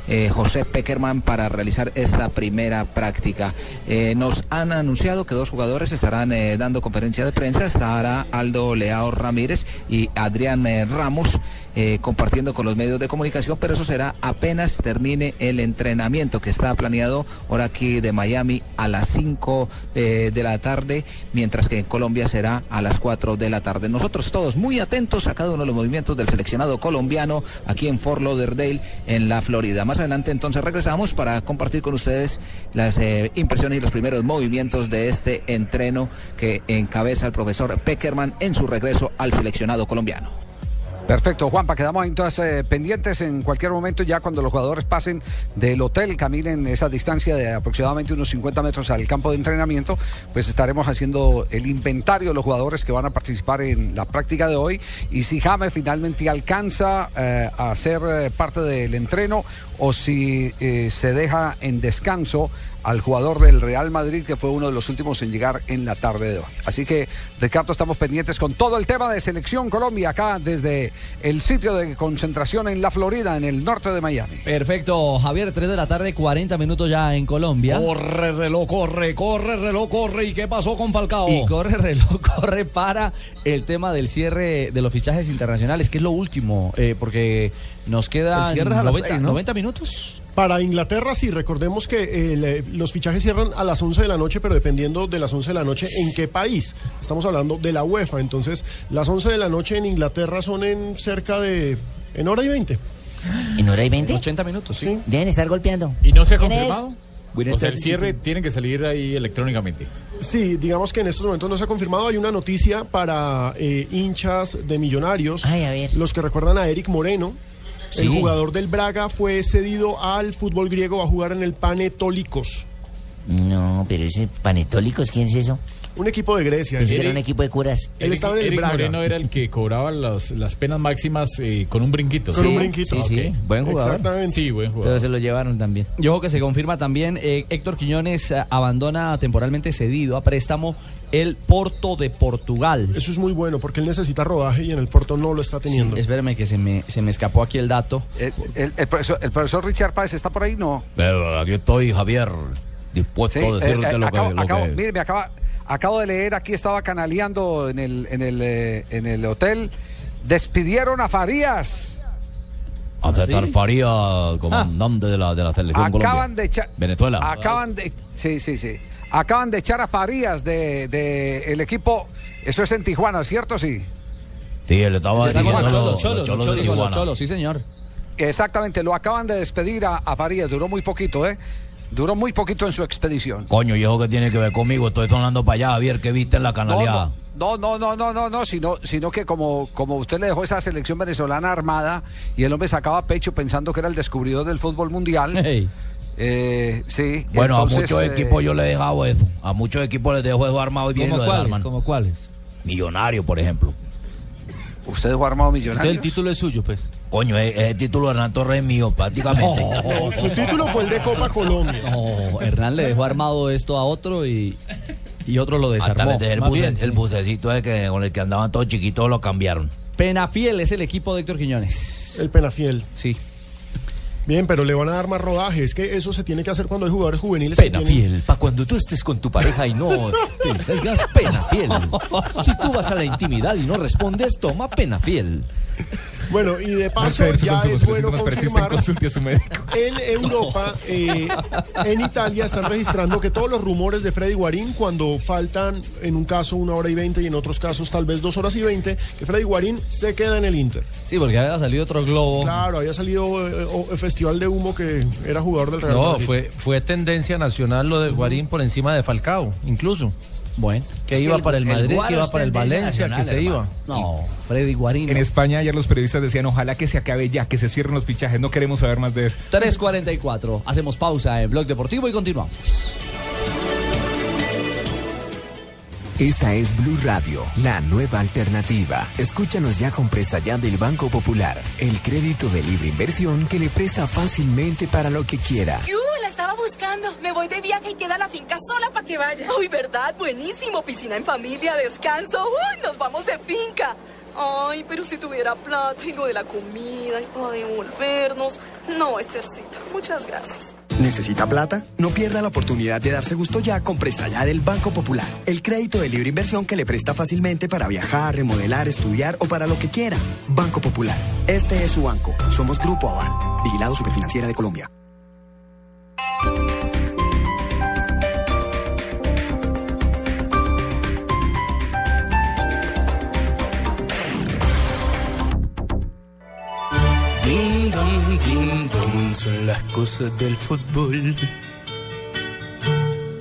eh, José Peckerman para realizar esta primera práctica. Eh, nos han anunciado que dos jugadores estarán eh, dando conferencia de prensa. Estará Aldo Leao Ramírez y Adrián Ramos. compartiendo con los medios de comunicación, pero eso será apenas termine el entrenamiento que está planeado ahora aquí de Miami a las 5 eh, de la tarde, mientras que en Colombia será a las 4 de la tarde. Nosotros todos muy atentos a cada uno de los movimientos del seleccionado colombiano aquí en Fort Lauderdale, en la Florida. Más adelante entonces regresamos para compartir con ustedes las eh, impresiones y los primeros movimientos de este entreno que encabeza el profesor Peckerman en su regreso al seleccionado colombiano. Perfecto, Juanpa, quedamos entonces eh, pendientes en cualquier momento ya cuando los jugadores pasen del hotel, caminen esa distancia de aproximadamente unos 50 metros al campo de entrenamiento, pues estaremos haciendo el inventario de los jugadores que van a participar en la práctica de hoy. Y si James finalmente alcanza eh, a ser eh, parte del entreno o si se deja en descanso al jugador del Real Madrid, que fue uno de los últimos en llegar en la tarde de hoy. Así que, Ricardo, estamos pendientes con todo el tema de Selección Colombia acá desde el sitio de concentración en la Florida, en el norte de Miami. Perfecto, Javier, 3 de la tarde, 40 minutos ya en Colombia. Corre reloj, corre, corre reloj, corre. ¿Y qué pasó con Falcao? Y corre reloj, *laughs* corre para el tema del cierre de los fichajes internacionales, que es lo último, eh, porque nos quedan El cierre es a las 90, seis, ¿no? 90 minutos. Para Inglaterra, sí, recordemos que eh, los fichajes cierran a las 11 de la noche, pero dependiendo de las 11 de la noche, ¿en qué país? Estamos hablando de la UEFA, entonces las 11 de la noche en Inglaterra son en cerca de... en hora y 20. ¿En hora y 20? 80 minutos, sí. Deben estar golpeando. ¿Y no se ha ¿Quién confirmado? O sea, el cierre tiene que salir ahí electrónicamente. Sí, digamos que en estos momentos no se ha confirmado. Hay una noticia para eh, hinchas de millonarios. Los que recuerdan a Eric Moreno. Sí. El jugador del Braga fue cedido al fútbol griego a jugar en el Panetolikos, No, pero ese panetólicos, ¿quién es eso? un equipo de Grecia. Pensé que Él- era un equipo de curas. Él estaba en el Eric Braga. Moreno era el que cobraba las, las penas máximas eh, con un brinquito. Con un brinquito. Sí, sí. Buen jugador. Exactamente. Sí, buen jugador. Pero se lo llevaron también. Y ojo que se confirma también, eh, Héctor Quiñones eh, abandona temporalmente cedido a préstamo el Porto de Portugal. Eso es muy bueno porque él necesita rodaje y en el Porto no lo está teniendo. espérame que se me, se me escapó aquí el dato. El, el- el profesor, el profesor Richard Páez está por ahí, ¿no? Pero aquí estoy, Javier, dispuesto Sí, a decirte eh, eh, lo, acabo, que, lo acabo- que- mire, me acaba, acabo de leer, aquí estaba canaleando en el, en el, eh, en el hotel. Despidieron a Farías. a César Faría, comandante de, la, de la selección Acaban Colombia. de echar. Venezuela. Acaban de. Sí, sí, sí. Acaban de echar a Farías de, de el equipo. Eso es en Tijuana, ¿cierto? Sí. Sí, él estaba los Cholos de Cholos, los Tijuana. Cholos, sí señor. Exactamente, lo acaban de despedir a, a Farías. Duró muy poquito, ¿eh? Duró muy poquito en su expedición. Coño, ¿y eso qué tiene que ver conmigo? Estoy sonando para allá, Javier, ¿qué viste en la canaleada? No, no, no, no, no, no, sino, sino que como, como usted le dejó esa selección venezolana armada y el hombre sacaba pecho pensando que era el descubridor del fútbol mundial. Eh, sí. Bueno, entonces, a muchos eh, equipos yo le he dejado eso. A muchos equipos les dejo eso armado y bien ¿Cómo lo cuáles? ¿Cómo cuáles? Millonario, por ejemplo. ¿Usted dejó armado millonario? el título es suyo, pues. Coño, es, es el título de Hernán Torres es mío, prácticamente. *laughs* No, su título fue el de Copa Colombia. No, Hernán le dejó armado esto a otro y, y otro lo Hasta desarmó. les dejé el, buce- bien, el bucecito ese que, con el que andaban todos chiquitos lo cambiaron. Penafiel es el equipo de Héctor Quiñones. El Penafiel. Sí. Bien, pero le van a dar más rodaje. Es que eso se tiene que hacer cuando hay jugadores juveniles. Pena tienen- fiel, pa' cuando tú estés con tu pareja y no *laughs* te distraigas, pena fiel. Si tú vas a la intimidad y no respondes, toma pena fiel. Bueno, y de paso ya es bueno confirmar consulte a su médico. *laughs* en Europa, eh, en Italia están registrando que todos los rumores de Freddy Guarín, cuando faltan en un caso una hora y veinte y en otros casos tal vez dos horas y veinte, que Freddy Guarín se queda en el Inter. Sí, porque había salido otro globo. Claro, había salido eh, el festival de humo que era jugador del Real No, Madrid. fue, fue tendencia nacional lo de Guarín por encima de Falcao, incluso. Bueno, que iba para el Madrid, que iba para el Valencia, que se iba. No, Freddy Guarín. En España ayer los periodistas decían, ojalá que se acabe ya, que se cierren los fichajes, no queremos saber más de eso. 3.44. Hacemos pausa en Blog Deportivo y continuamos. Esta es Blue Radio, la nueva alternativa. Escúchanos ya con presta ya del Banco Popular, el crédito de libre inversión que le presta fácilmente para lo que quiera. ¡Yu! Me voy de viaje y queda la finca sola para que vaya. ¡Uy, verdad! Buenísimo. Piscina en familia, descanso. ¡Uy! Nos vamos de finca. Ay, pero si tuviera plata y lo de la comida y para devolvernos. No, Estercita. Muchas gracias. ¿Necesita plata? No pierda la oportunidad de darse gusto ya con Presta Ya del Banco Popular. El crédito de libre inversión que le presta fácilmente para viajar, remodelar, estudiar o para lo que quiera. Banco Popular. Este es su banco. Somos Grupo Aval. Vigilado Superfinanciera de Colombia. Las cosas del fútbol.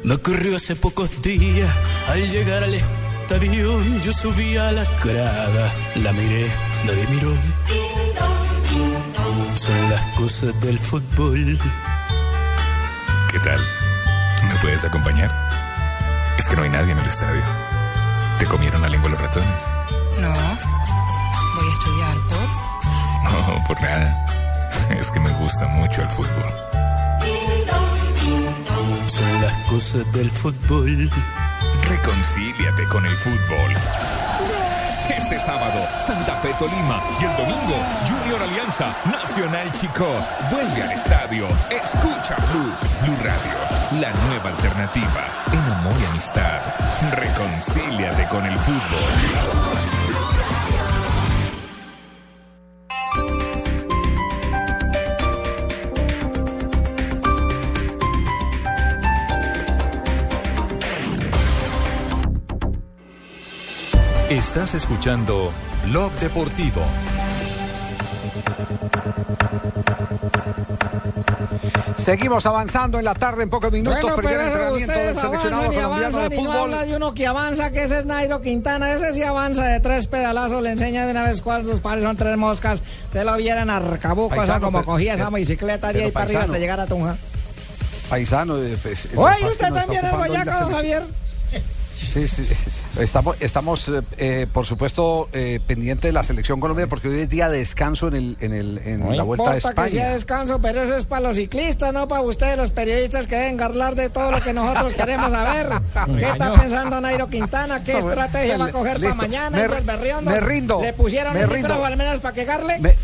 Me ocurrió hace pocos días, al llegar al estadio, yo subí a la grada, la miré, nadie miró. Son las cosas del fútbol. ¿Qué tal? ¿Me puedes acompañar? Es que no hay nadie en el estadio. ¿Te comieron la lengua los ratones? No, voy a estudiar por... No, por nada. *laughs* Es que me gusta mucho el fútbol. Son las cosas del fútbol. Reconcíliate con el fútbol. Este sábado, Santa Fe Tolima y el domingo, Junior Alianza Nacional Chico. Vuelve al estadio. Escucha Blue, Blue Radio, la nueva alternativa en amor y amistad. Reconcíliate con el fútbol. Estás escuchando Blog Deportivo. Seguimos avanzando en la tarde en pocos minutos. Bueno, primer pero entrenamiento del seleccionado y avanzan de y no fútbol. habla de uno que avanza, que ese es Nairo Quintana, ese sí avanza de tres pedalazos, le enseña de una vez cuántos pares son tres moscas, te lo vieran Arcabuco, Paisano, como pero- cogía esa pero- bicicleta de ahí para arriba hasta llegar a Tunja. Paisano. eh, pues, Oye, usted también es boyaca, don selección. Javier. Sí, sí. Estamos, estamos eh, eh, por supuesto, eh, pendientes de la selección Colombia porque hoy es día de descanso en, el, en, el, en No la vuelta a importa que sea España. descanso, pero eso es para los ciclistas, no para ustedes, los periodistas que deben hablar de todo lo que nosotros queremos saber. *laughs* ¿Qué está pensando Nairo Quintana? ¿Qué *laughs* No, estrategia va a coger para mañana? Me- ¿Y el Berriondo? me rindo, ¿Le pusieron me el rindo. al menos para quejarle? Me,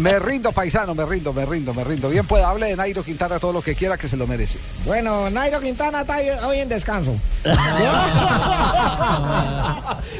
me rindo, paisano, me rindo, me rindo, me rindo. Bien puede, hable de Nairo Quintana todo lo que quiera que se lo merece. Bueno, Nairo Quintana está hoy en descanso. *laughs*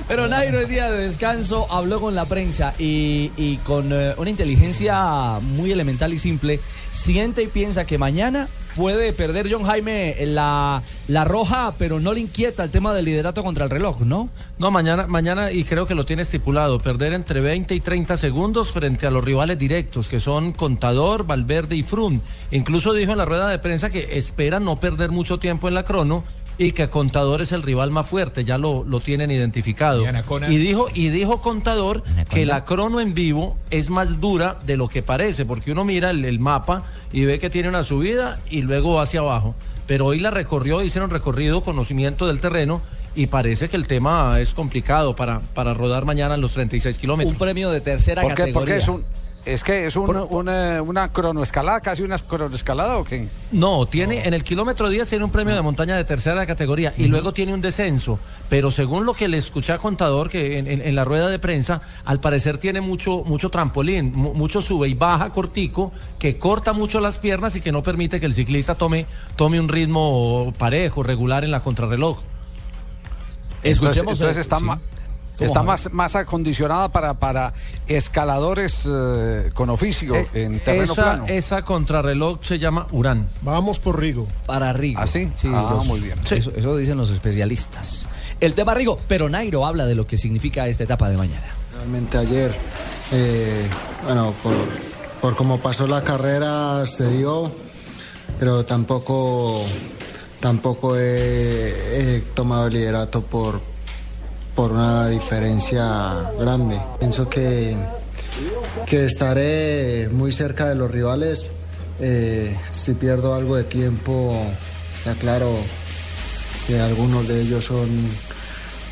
Pero Nairo el día de descanso habló con la prensa y, y con eh, una inteligencia muy elemental y simple, siente y piensa que mañana puede perder John Jaime la, la roja, pero no le inquieta el tema del liderato contra el reloj, ¿no? No, mañana, mañana, y creo que lo tiene estipulado, perder entre 20 y 30 segundos frente a los rivales directos, que son Contador, Valverde y Frum. Incluso dijo en la rueda de prensa que espera no perder mucho tiempo en la crono y que Contador es el rival más fuerte, ya lo, lo tienen identificado. Y dijo, y dijo Contador que la crono en vivo es más dura de lo que parece, porque uno mira el, el mapa y ve que tiene una subida y luego hacia abajo. Pero hoy la recorrió, hicieron recorrido, conocimiento del terreno y parece que el tema es complicado para, para rodar mañana en los 36 kilómetros. Un premio de tercera ¿Por qué? categoría. Porque es un, Es que es un- una, una cronoescalada, casi una cronoescalada o qué? No, tiene en el kilómetro 10 tiene un premio de montaña de tercera categoría y luego tiene un descenso. Pero según lo que le escuché a Contador, que en, en- en la rueda de prensa, al parecer tiene mucho, mucho trampolín, mu- mucho sube y baja cortico, que corta mucho las piernas y que no permite que el ciclista tome, tome un ritmo parejo, regular en la contrarreloj. Escuchemos entonces está, sí. Ma- ¿Cómo, está más, más acondicionada para, para escaladores eh, con oficio Eh, en terreno esa, plano. esa contrarreloj se llama Urán. Vamos por Rigo. Para Rigo. ¿Ah, sí? Sí, Ah, los- muy bien. Eso, eso dicen los especialistas. El tema Rigo, pero Nairo habla de lo que significa esta etapa de mañana. Realmente ayer, eh, bueno, por, por cómo pasó la carrera se dio, pero tampoco, tampoco he, he tomado el liderato por, por una diferencia grande. Pienso que, que estaré muy cerca de los rivales. eh, si pierdo algo de tiempo, está claro que algunos de ellos son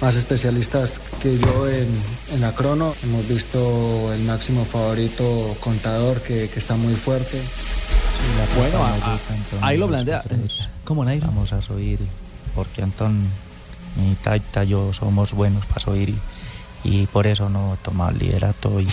más especialistas que yo en, en la crono. Hemos visto el máximo favorito contador que, que está muy fuerte. Bueno, a- a- ahí lo plantea. ¿Cómo, Nairo? Vamos a subir porque Antón y Taita yo somos buenos para subir y, y por eso no tomado el liderato y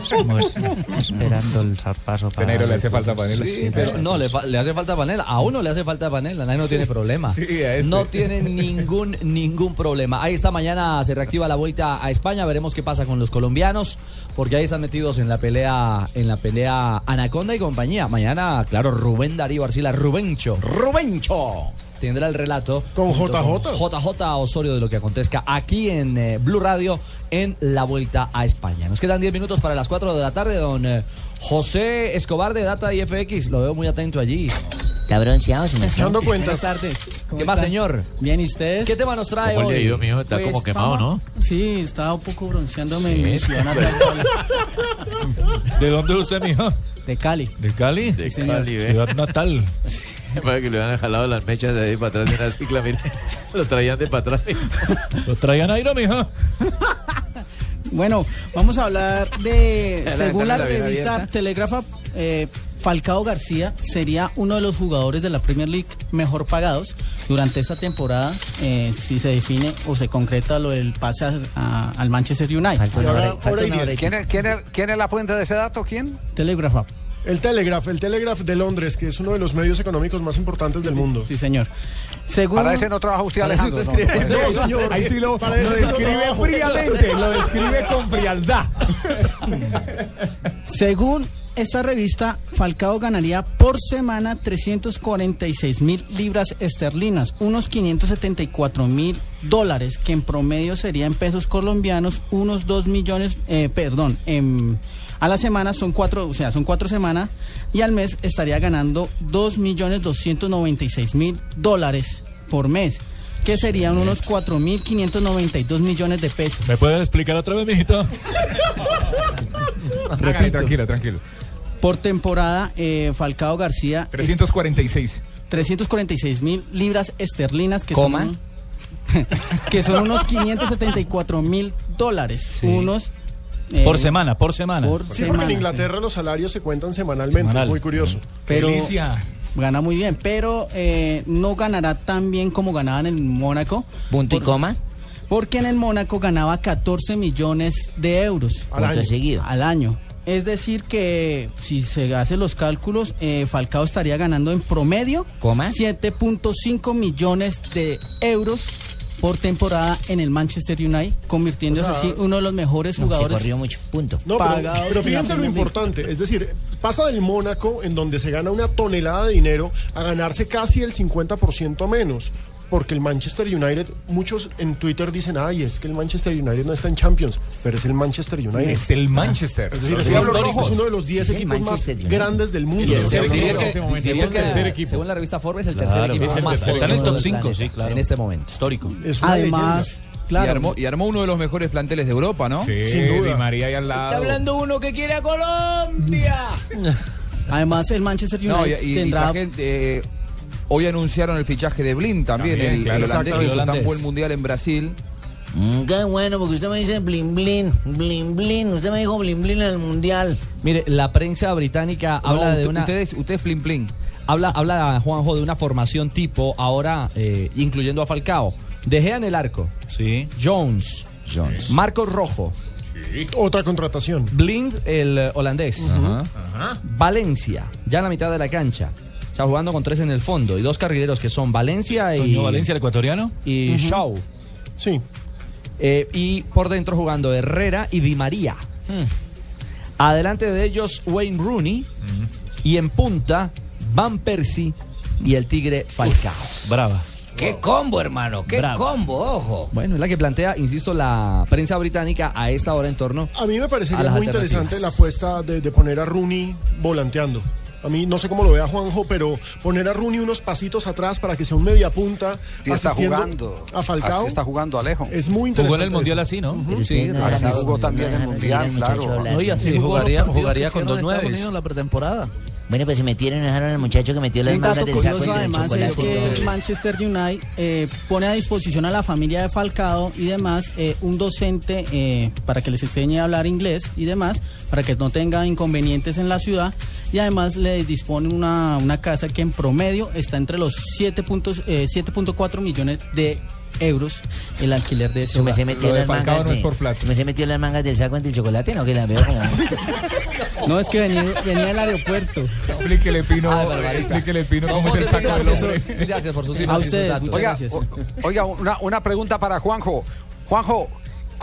estamos *laughs* esperando el zarpazo para... Nairo le hace falta panela. Sí, pero no, le, fa- le hace falta panela. A uno le hace falta panela. Nairo no Sí. tiene problema. Sí, a este. No tiene ningún, ningún problema. Ahí está, mañana se reactiva la vuelta a España. Veremos qué pasa con los colombianos, porque ahí están metidos en la pelea, en la pelea Anaconda y compañía. Mañana, claro, Rubén Darío Arcila, Rubencho. ¡Rubencho! Tendrá el relato Con JJ. con JJ Osorio de lo que acontezca aquí en eh, Blue Radio en la vuelta a España. Nos quedan 10 minutos para las 4 de la tarde, don eh, José Escobar de Data y FX. Lo veo muy atento allí. Está bronceado, su Echando cuentas. Buenas tardes. ¿Cómo ¿Qué más, señor? Bien, ¿y ustedes? ¿Qué tema nos trae ¿Cómo hoy? ido, mijo? Está como quemado, ¿no? Sí, estaba un poco bronceándome Sí. natal. ¿De dónde es usted, mijo? De Cali. ¿De Cali? De señor. Cali, Ciudad natal. *laughs* Para que le han jalado las mechas de ahí para atrás de una cicla, mire. *laughs* Lo traían de para atrás. *laughs* Lo traían aire, mijo. Bueno, vamos a hablar de, La según la la revista. Telegrafa, eh, Falcao García sería uno de los jugadores de la Premier League mejor pagados durante esta temporada, eh, si se define o se concreta lo del pase a- a- al Manchester United. Ahora- ahora. ¿Quién es, quién es- quién es la fuente de ese dato? ¿Quién? Telegrafa. El Telegraph, el Telegraph de Londres, que es uno de los medios económicos más importantes del mundo. Sí, señor. Según... Para ese no trabaja usted, Alejandro. usted escribe. no, no, No, señor. Ahí sí lo, lo eso describe fríamente, lo describe con frialdad. *laughs* Según esta revista, Falcao ganaría por semana 346 mil libras esterlinas, unos 574 mil dólares, que en promedio sería en pesos colombianos unos 2 millones, eh, perdón, en- a la semana son cuatro, o sea, son cuatro semanas, y al mes estaría ganando 2 millones 296 mil dólares por mes, que serían unos 4 mil 592 millones de pesos. ¿Me puede explicar otra vez, mijito? Hágale, tranquilo, tranquilo. Por temporada, eh, Falcao García 346. 346 mil libras esterlinas que Coma. son *laughs* que son unos 574 mil dólares Sí. unos eh, Por semana, por semana. por Sí, porque en Inglaterra los salarios se cuentan semanalmente, Semanal. es muy curioso. pero Delicia. gana muy bien pero eh, no ganará tan bien como ganaba en el Mónaco Punto y coma. porque en el Mónaco ganaba 14 millones de euros Al año. seguido. al año es decir que si se hacen los cálculos eh, Falcao estaría ganando en promedio Coma. 7.5 millones de euros por temporada en el Manchester United, convirtiéndose O sea, así uno de los mejores No, se jugadores. corrió mucho. Punto. No, pero, fíjense lo importante, es decir, pasa del Mónaco, en donde se gana una tonelada de dinero, a ganarse casi el 50% menos. Porque el Manchester United, muchos en Twitter dicen, ay, es que el Manchester United no está en Champions, pero es el Manchester United. Es el Manchester. Es decir. Rojo es uno de los 10 Es el equipos más Manchester United. grandes del mundo. Y el ¿no? tercer Diría equipo que- en este Es el tercer equipo. Según la revista Forbes, el Claro, tercer equipo es el- más está en el top del cinco, planeta sí, claro. En este momento. Histórico. Es una Además, leyenda. Y, claro, armó, y armó uno de los mejores planteles de Europa, ¿no? Sí, Sin duda. Di María ahí al lado. uno que quiere a Colombia. *laughs* además el Manchester United No, y, y- y tendrá traje, eh, hoy anunciaron el fichaje de Blin también, También, el, claro, el holandés que hizo tan buen mundial en Brasil. Mm, qué bueno, porque usted me dice blin blin, blin blin. Usted me dijo blin blin en el mundial. Mire, la prensa británica No, habla de usted- una. Ustedes, ustedes plin plin. Habla, habla Juanjo de una formación tipo, ahora eh, incluyendo a Falcao. De Gea en el arco. Sí. Jones. Jones. Marcos Rojo. Otra contratación. Blind, el eh, holandés. Ajá. Valencia, ya en la mitad de la cancha. Está jugando con tres en el fondo y dos carrileros que son Valencia y. Toño Valencia, el ecuatoriano. Y. Shaw. Sí. y por dentro jugando Herrera y Di María. Hmm. Adelante de ellos Wayne Rooney. Y en punta Van Persie y el Tigre Falcao. Brava. Qué combo, hermano. Qué Bravo. combo, ojo. Bueno, es la que plantea, insisto, la prensa británica a esta hora en torno. A mí me a parecería las muy interesante la apuesta de, de poner a Rooney volanteando. A mí no sé cómo lo vea Juanjo, pero poner a Rooney unos pasitos atrás para que sea un media punta. Sí está jugando. A Falcao. Así está jugando Alejo. Es muy interesante. Jugó en el Mundial eso. así, ¿no? Ujú. Sí, así jugó también el Mundial, claro. No, y así jugaría, jugaría con dos nueves. en la pretemporada. Bueno, pues se metieron y dejaron al muchacho que metió las Un manos dato del saco curioso y del además es que el Manchester United eh, pone a disposición a la familia de Falcao y demás eh, un docente eh, para que les enseñe a hablar inglés y demás, para que no tenga inconvenientes en la ciudad y además le dispone una, una casa que en promedio está entre los 7 puntos, eh, 7.4 millones de euros el alquiler de ese Su me hogar. se metió las mangas. me se metió las mangas del saco entre el chocolate, no que las veo como. *laughs* No, es que venía, venía del aeropuerto. Explíquele, Pino, explíquele, Pino, cómo es el saco del hombre. Gracias por sus A ustedes, Oiga, o- oiga una, una pregunta para Juanjo. Juanjo,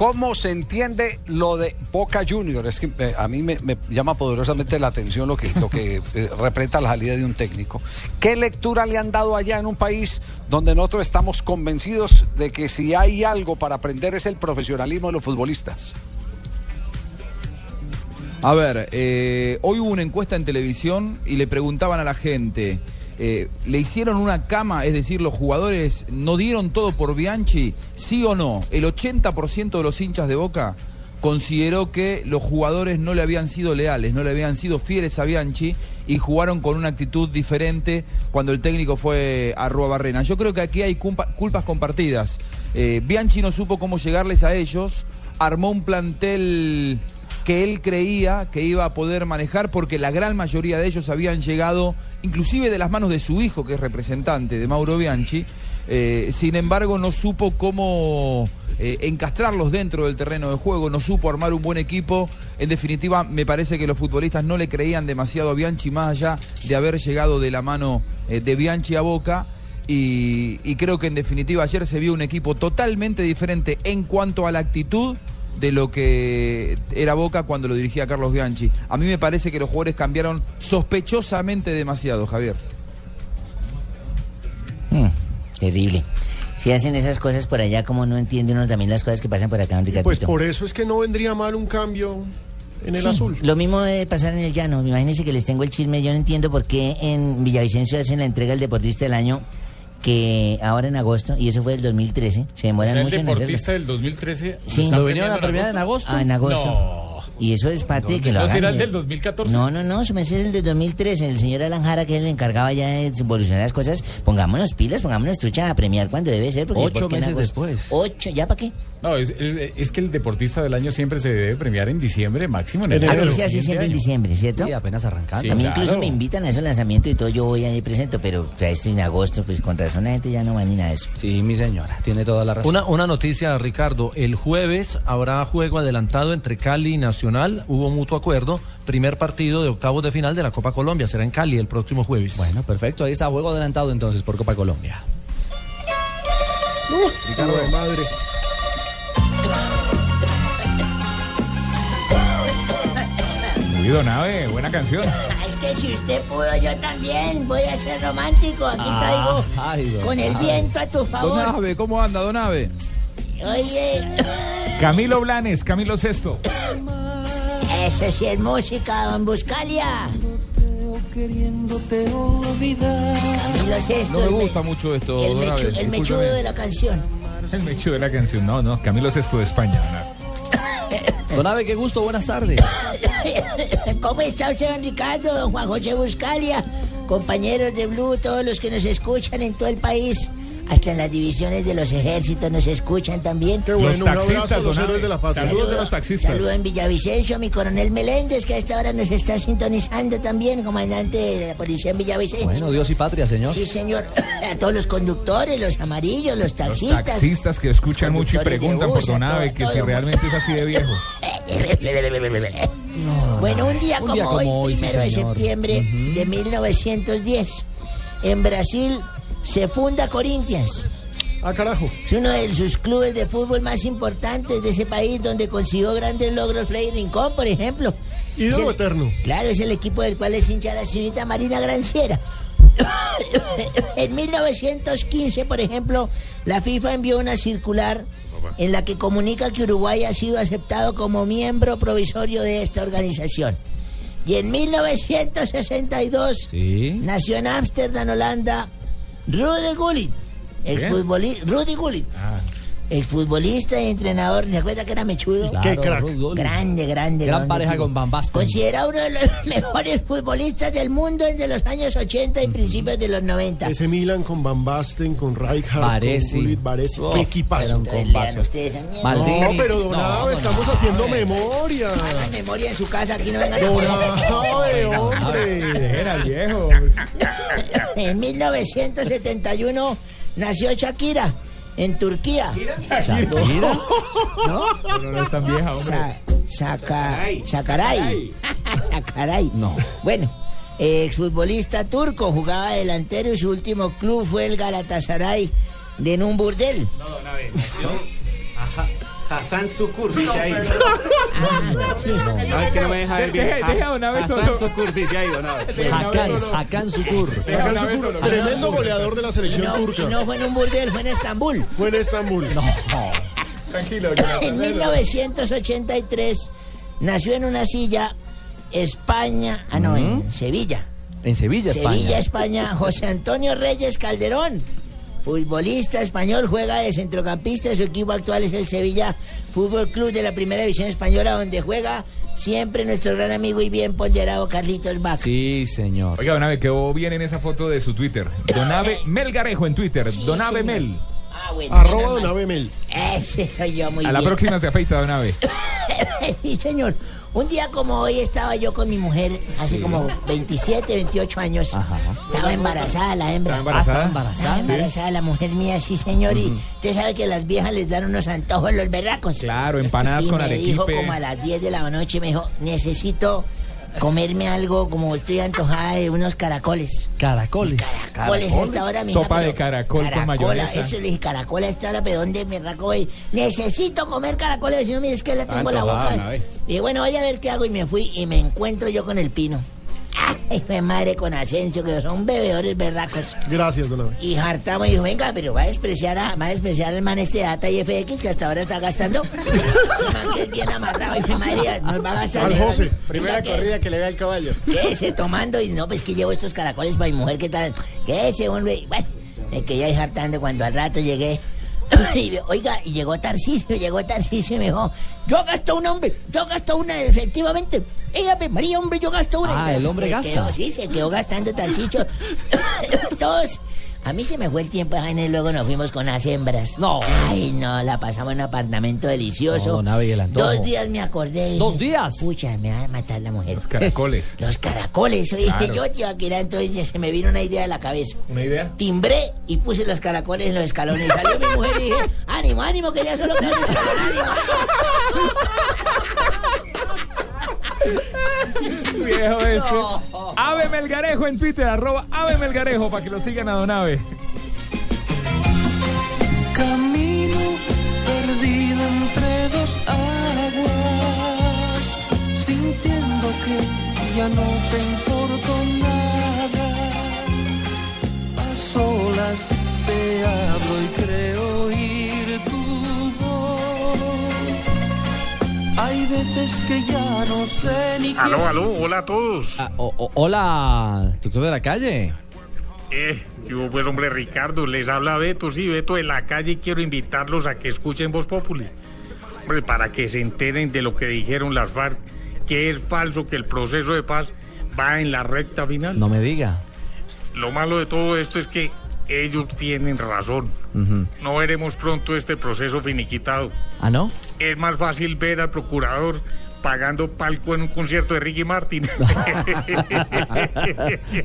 ¿cómo se entiende lo de Boca Juniors? Es que eh, a mí me, me llama poderosamente la atención lo que, lo que eh, representa la salida de un técnico. ¿Qué lectura le han dado allá en un país donde nosotros estamos convencidos de que si hay algo para aprender es el profesionalismo de los futbolistas? A ver, eh, hoy hubo una encuesta en televisión y le preguntaban a la gente, eh, ¿le hicieron una cama? Es decir, los jugadores no dieron todo por Bianchi, sí o no. El 80% de los hinchas de Boca consideró que los jugadores no le habían sido leales, no le habían sido fieles a Bianchi y jugaron con una actitud diferente cuando el técnico fue a Rua Barrena. Yo creo que aquí hay culpa- culpas compartidas. Eh, Bianchi no supo cómo llegarles a ellos, armó un plantel que él creía que iba a poder manejar porque la gran mayoría de ellos habían llegado inclusive de las manos de su hijo que es representante de Mauro Bianchi. Eh, sin embargo no supo cómo eh, encastrarlos dentro del terreno de juego no supo armar un buen equipo. En definitiva me parece que los futbolistas no le creían demasiado a Bianchi más allá de haber llegado de la mano eh, de Bianchi a Boca. Y, y creo que en definitiva ayer se vio un equipo totalmente diferente en cuanto a la actitud de lo que era Boca cuando lo dirigía Carlos Bianchi. A mí me parece que los jugadores cambiaron sospechosamente demasiado, Javier. Mm, terrible. Si hacen esas cosas por allá, como no entiende uno también las cosas que pasan por acá, Ricardito? Pues por eso es que no vendría mal un cambio en el Sí, azul. Lo mismo debe pasar en el llano. Imagínense que les tengo el chisme. Yo no entiendo por qué en Villavicencio hacen la entrega del deportista del año que ahora en agosto, y eso fue del 2013. Se O demoran sea, el mucho en hacerlo. deportista del 2013 Sí. están ¿Lo vinieron a premiar en agosto? Ah, en agosto. No. Y eso es parte de que lo ¿No hagan. será el del 2014? No, no, no, su merced es el de 2013. El señor Alan Jara, que es el encargado ya de evolucionar las cosas. Pongámonos pilas, pongámonos trucha a premiar cuando debe ser. Porque Ocho porque en meses después. Ocho, ¿ya para qué? No, es, es que el deportista del año siempre se debe premiar en diciembre, máximo en A enero. mí del se hace siempre en año. diciembre, ¿cierto? Sí, apenas arrancando. Sí, a mí claro. incluso me invitan a esos lanzamientos y todo, yo voy ahí presento, pero o sea, esto en agosto, pues con razón la gente ya no va ni nada de eso. Sí, mi señora, tiene toda la razón. Una, una noticia, Ricardo. El jueves habrá juego adelantado entre Cali y Nacional. Hubo mutuo acuerdo. Primer partido de octavos de final de la Copa Colombia. Será en Cali el próximo jueves. Bueno, perfecto. Ahí está, juego adelantado entonces por Copa Colombia. Ricardo de madre. Uy, Donave, buena canción. Es que si usted pudo, yo también voy a ser romántico. Aquí Ah, traigo ay, don con el viento a tu favor. Don Abe, ¿cómo anda, Don Abe? Oye, Camilo Blanes, Camilo Sexto. Eso sí es música, don Buscalia. queriéndote olvidar. Camilo Sesto. No me el me- gusta mucho esto, El, Don mechu- Abe, el mechudo de la canción. El mecho de la canción. No, no, Camilo Sexto de España. no. *coughs* Don Abe, qué gusto, buenas tardes. *coughs* ¿Cómo está usted, don Ricardo, don Juan José Buscalia? Compañeros de Blue, todos los que nos escuchan en todo el país. Hasta en las divisiones de los ejércitos nos escuchan también. Qué bueno, Los un abrazo taxistas, a los don héroes de la patria. Saludo, Saludos de los taxistas. saludo en Villavicencio a mi coronel Meléndez, que a esta hora nos está sintonizando también, comandante de la policía en Villavicencio. Bueno, Dios y patria, señor. Sí, señor. *coughs* A todos los conductores, los amarillos, los Los taxistas. taxistas que escuchan mucho y preguntan por bus, a Donave todo- que si realmente es así de viejo. *laughs* Bueno, un día, Un como, día como hoy, hoy, sí, primero de septiembre de 1910, en Brasil se funda Corinthians. Ah, carajo. Es uno de sus clubes de fútbol más importantes de ese país, donde consiguió grandes logros Freddy Rincón, por ejemplo. Ídolo eterno. Claro, es el equipo del cual es hincha la señorita Marina Granciera. *coughs* en 1915, por ejemplo, la FIFA envió una circular en la que comunica que Uruguay ha sido aceptado como miembro provisorio de esta organización. Y en 1962 nació en Ámsterdam, Holanda, Rudy Gullit, exfutbolista, Rudy Gullit, exfutbolista y entrenador. ¿Se acuerda que era mechudo? Claro, Qué crack. Grande, grande. Gran pareja tipo. con Van Basten. Considerado uno de los *laughs* mejores futbolistas del mundo desde los años 80 y principios de los 90. Ese Milan con Van Basten, con Rijkaard, Baresi. con Gullit, Baresi. Oh, Qué equipazo. ustedes. No, pero Don No, Abe, estamos haciendo memoria. Hagan memoria en su casa, aquí no vengan a hombre. *laughs* Era viejo. *laughs* En 1971 nació Shakira en Turquía. ¿Shakira? ¿No? No, no, no es tan vieja, hombre. Sa- Saca, Sacaray. Sacaray. *laughs* No. Bueno, exfutbolista turco, jugaba delantero y su último club fue el Galatasaray de un burdel. No, don Abe, nació a Ha- Hassan Sukur, dice ahí. Ah, sí. No, es que no me deja ver bien. Deja- deja a Don Abe Hassan solo. Sukur, dice ahí, Abe. Hakan, Hakan Sukur. Hakan Şükür, Tremendo goleador de la selección no, turca. no fue en un burdel, fue en Estambul. Fue en Estambul. Tranquilo, En 1983 nació en una silla España, ah no, en Sevilla. En Sevilla, España. Sevilla, España, José Antonio Reyes Calderón. Futbolista español, juega de centrocampista. Su equipo actual es el Sevilla Fútbol Club de la Primera División Española, donde juega siempre nuestro gran amigo y bien ponderado Carlitos Vaca. Sí, señor. Oiga, Donave, quedó bien en esa foto de su Twitter. Donave *laughs* Melgarejo en Twitter. Donave señor. Mel. Ah, bueno, Arroba menos Don mal. Abe Mel. *laughs* Ese soy yo, muy A la próxima se afeita, Donave. *laughs* sí, señor. Un día como hoy estaba yo con mi mujer, hace Sí. como 27, 28 años. Estaba embarazada la hembra. ¿Estaba embarazada? Ah, estaba embarazada. Sí. embarazada la mujer mía, sí, señor. Y usted sabe que las viejas les dan unos antojos los berracos. Claro, empanadas y con me dijo como a las 10 de la noche, me dijo, necesito comerme algo como estoy antojada de unos caracoles. Caracoles. Caracoles a esta hora, mija, Sopa de caracol con mayonesa. Eso le dije, caracol a esta hora, pero ¿dónde me raco voy? Necesito comer caracoles, si no, mire, es que la tengo en la boca. Y dije, bueno, voy a ver qué hago, y me fui, y me encuentro yo con el pino. Ay, mi madre con Asensio, que son bebedores berracos. Gracias, Don. Y hartamos y dijo, venga, pero va a despreciar a, va a despreciar al man este Data y FX que hasta ahora está gastando. *laughs* Ese man que es bien amarrado y mi madre nos va a gastar. Al. José. Primera corrida que le ve al caballo. Quédese tomando y no, pues que llevo estos caracoles para mi mujer, ¿qué tal? Quédese, hombre. Bueno, me quedé ahí hartando cuando al rato llegué. *coughs* Y, me- oiga, y llegó Tarcisio, llegó Tarcisio y me dijo, yo gasto una, hombre, yo gasto una, efectivamente. Ella, María, hombre, yo gasto una. Ah, Entonces, el hombre se gasta. quedó- sí, se quedó gastando Tarcisio. *coughs* Todos. A mí se me fue el tiempo, Jaime, y luego nos fuimos con las hembras. No. Ay, no, la pasamos en un apartamento delicioso. No, antojo. Dos días me acordé. ¿Dos días? Pucha, me va a matar la mujer. Los Caracoles. *laughs* Los caracoles, oye, Claro. yo, tío, que era entonces se me vino una idea a la cabeza. ¿Una idea? Timbré y puse los caracoles en los escalones. Y salió mi mujer y dije, ánimo, ánimo, que ya solo queda un escalón, Viejo este. Ave Melgarejo en Twitter, arroba Ave Melgarejo, para que lo sigan a Don Ave. Camino perdido entre dos aguas, sintiendo que ya no te importo nada. A solas te hablo y creo veces que ya no sé ni Aló, qué- aló, hola a todos. Ah, o- o- hola, doctor de la calle. Eh, yo pues hombre Ricardo, les habla Beto, sí, Beto de la calle y quiero invitarlos a que escuchen Voz Populi. Hombre, para que se enteren de lo que dijeron las FARC, que es falso que el proceso de paz va en la recta final. No me diga. Lo malo de todo esto es que ellos tienen razón. No veremos pronto este proceso finiquitado. ¿Ah, no? Es más fácil ver al procurador pagando palco en un concierto de Ricky Martin. *laughs*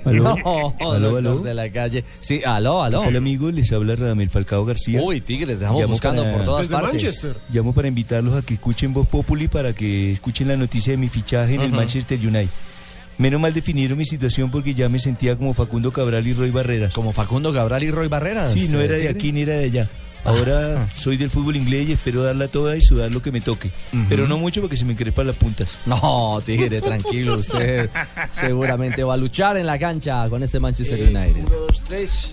No, Aló, aló. de la calle. Sí, aló, aló. Hola amigo, les habla Radamel Falcao García. Uy, tigre, te estamos buscando por todas Desde partes. Manchester. Llamo para invitarlos a que escuchen Voz Populi para que escuchen la noticia de mi fichaje en el. Manchester United. Menos mal definieron mi situación porque ya me sentía como Facundo Cabral y Roy Barreras. ¿Como Facundo Cabral y Roy Barreras? Sí, no era de aquí ni era de allá. Ahora soy del fútbol inglés y espero darla toda y sudar lo que me toque. Pero no mucho porque se me crepan las puntas. No, tigre, tranquilo. Usted seguramente va a luchar en la cancha con este Manchester United. Dos, tres.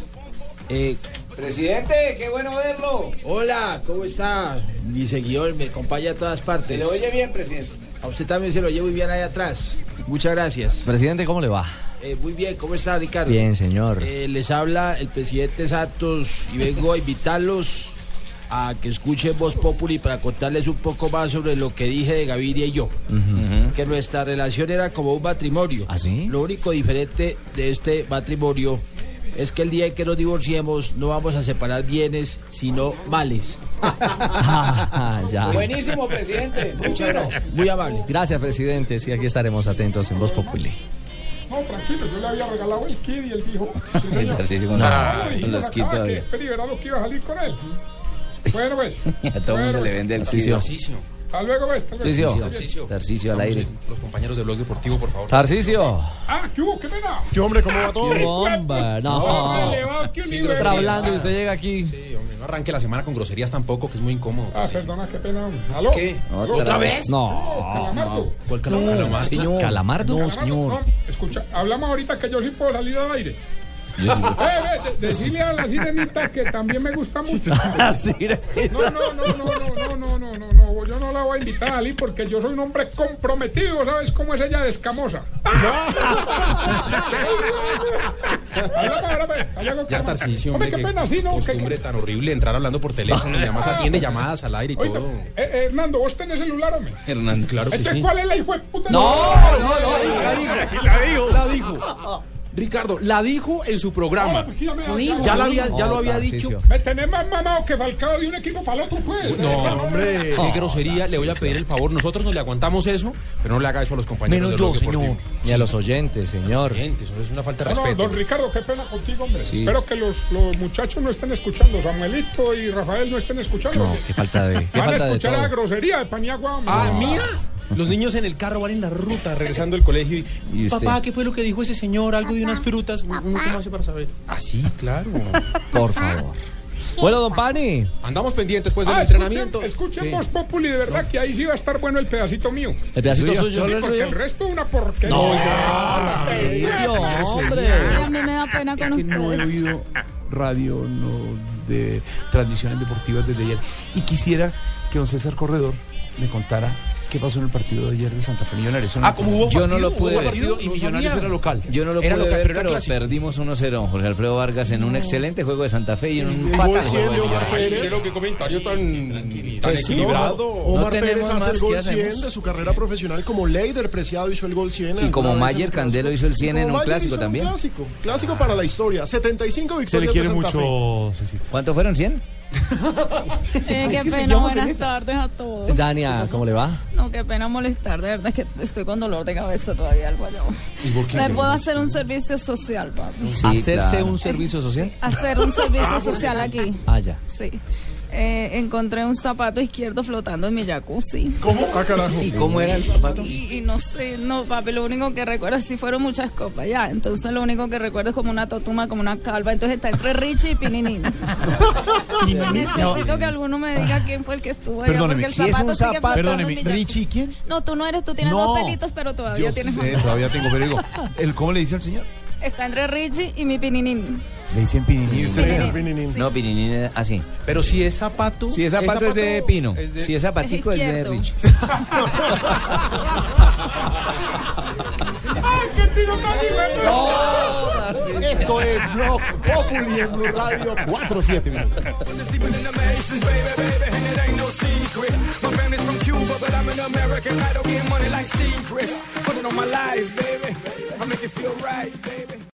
Eh, Presidente, qué bueno verlo. hola, ¿cómo está? Mi seguidor me acompaña a todas partes. Se le oye bien, presidente. A usted también se lo oye muy bien ahí atrás. Muchas gracias. Presidente, ¿cómo le va? Eh, muy bien, ¿cómo está Ricardo? Bien, señor. Eh, les habla el presidente Santos y vengo a invitarlos a que escuchen Voz Populi para contarles un poco más sobre lo que dije de Gaviria y yo. Que nuestra relación era como un matrimonio. ¿Ah, sí? Lo único diferente de este matrimonio es que el día en que nos divorciemos no vamos a separar bienes, sino males. *laughs* ya. Buenísimo, presidente. Muchas gracias. Muy amable. Gracias, presidente. Sí, aquí estaremos atentos en Voz Populi. No, tranquilo, yo le había regalado el kid y él dijo. *laughs* No, Ah, dijimos los kits que lo iba a salir con él. Bueno, pues. *laughs* A todo el mundo le vende el kit. Hasta luego. Tarcisio. Tarcisio al aire. Los compañeros del blog deportivo, por favor. Tarcisio. Ah, ¿qué hubo? ¿Qué pena? ¿Qué hombre, cómo va todo? ¡Qué bomba! No. Está hablando y usted llega aquí. Sí, hombre, no arranque la semana con groserías tampoco, que es muy incómodo. Ah, perdona, qué pena. hombre. ¿Aló? ¿Qué? ¿Aló? ¿Otra vez? No. Calamardo. ¿Cuál calamardo? Calamardo. Señor. No, escucha, hablamos ahorita que yo sí puedo salir al aire. Eh, eh, de- decirle a la sirenita que también me gusta mucho. No, no, no, no, no, no, no, no, no, no, yo no la voy a invitar a salir porque yo soy un hombre comprometido, ¿sabes cómo es ella de escamosa? Pues, Ya, Hombre, qué pena, sí, ¿no? Costumbre tan horrible entrar hablando por teléfono y además atiende llamadas al aire y todo. eh, eh, Hernando, ¿vos tenés celular, hombre? Hernando, claro que sí. ¿cuál es la hijo de puta? No, no, no, la dijo, la dijo, la dijo. Ricardo, la dijo en su programa. Pues, ya Ya, la había, ya lo Oh, había dicho. Me tenés más mamado que Falcao de un equipo para el otro, pues. No, hombre. qué grosería. Le voy a pedir el favor. Nosotros no le aguantamos eso, pero no le haga eso a los compañeros Menos del yo, señor. deportivo. Ni a los oyentes, señor. Oyentes, eso es una falta de respeto. don Ricardo, qué pena contigo, hombre. Espero que los, muchachos no estén escuchando. Samuelito y Rafael no estén escuchando. No, qué falta de, qué Van a falta de escuchar a la grosería de Paniagua, hombre. Ah, mía. Los niños en el carro van en la ruta *laughs* regresando del colegio y, papá, ¿qué fue lo que dijo ese señor? Algo de unas frutas. Uno cómo hace para saber. Ah, sí, claro. *laughs* Por favor. Bueno, don Pani. Andamos pendientes pues del Ah, entrenamiento. Escuchen, Populi, de verdad que ahí sí va a estar bueno el pedacito mío. ¿El pedacito ¿Suyo? Sí, ¿Solo el porque suyo? el resto es una porquería. No, Tarcisio, hombre. Ay, a mí me da pena con Es que no he oído radio no de transmisiones deportivas desde ayer. Y quisiera que don César Corredor me contara qué pasó en el partido de ayer de Santa Fe Millonarios. Eso Ah, como hubo Yo no partido, lo pude hubo ver. partido, y no Millonarios sabía. era local. Yo no lo Era pude local, ver, pero pero clásico. perdimos 1-0. Jorge Alfredo Vargas en un excelente juego de Santa Fe y en un fatal juego 100 de Omar Millonarios. Pérez. Pero qué comentario tan, tan Pues sí, equilibrado. Omar No Pérez tenemos hace más, el gol ¿qué 100 hacemos? de su carrera profesional como Leider Preciado hizo el gol 100. Y como Mayer Candelo hizo el 100 Y en un clásico también. Clásico, clásico para la historia. 75 Se le victorias quiere de Santa Fe. mucho. ¿Cuánto fueron? ¿100? *laughs* Eh, qué pena, buenas tardes a todos. Dania, ¿cómo le va? No, qué pena molestar, de verdad que estoy con dolor de cabeza todavía al guayabo. ¿Me puedo hacer un servicio social, papi? Sí, ¿Hacerse claro. un servicio social? Hacer un servicio social aquí. Ah, ya. Sí. Eh, encontré un zapato izquierdo flotando en mi jacuzzi. ¿Cómo? Ah, carajo. ¿Y cómo era el zapato? Y, y no sé, no, papi, lo único que recuerdo, sí fueron muchas copas ya. Entonces lo único que recuerdo es como una totuma, como una calva. Entonces está entre Richie y Pininín. *laughs* Necesito que alguno me diga quién fue el que estuvo allá. Perdóneme, porque el si es zapato un sigue zapato- flotando Perdóneme, en mi jacuzzi. ¿Richie quién? No, tú no eres, tú tienes No. dos pelitos, pero todavía Yo tienes sé, todavía tengo, pero digo, el, ¿cómo le dice al señor? Está entre Richie y mi Pininín. Le dicen Pinini. ¿Y usted? Pininín. Sí. No, Pininín es así. Pero si es zapato. Si es zapato es de Pino. es de- Si es zapatico es de. Rich. *laughs* ¡Ay, qué tiro tan divertido! Esto es Blog Populi en Blue Radio 47 minutos. My family's from Cuba, but I'm an American. I don't get money like Seacrest. Put it on my life, baby.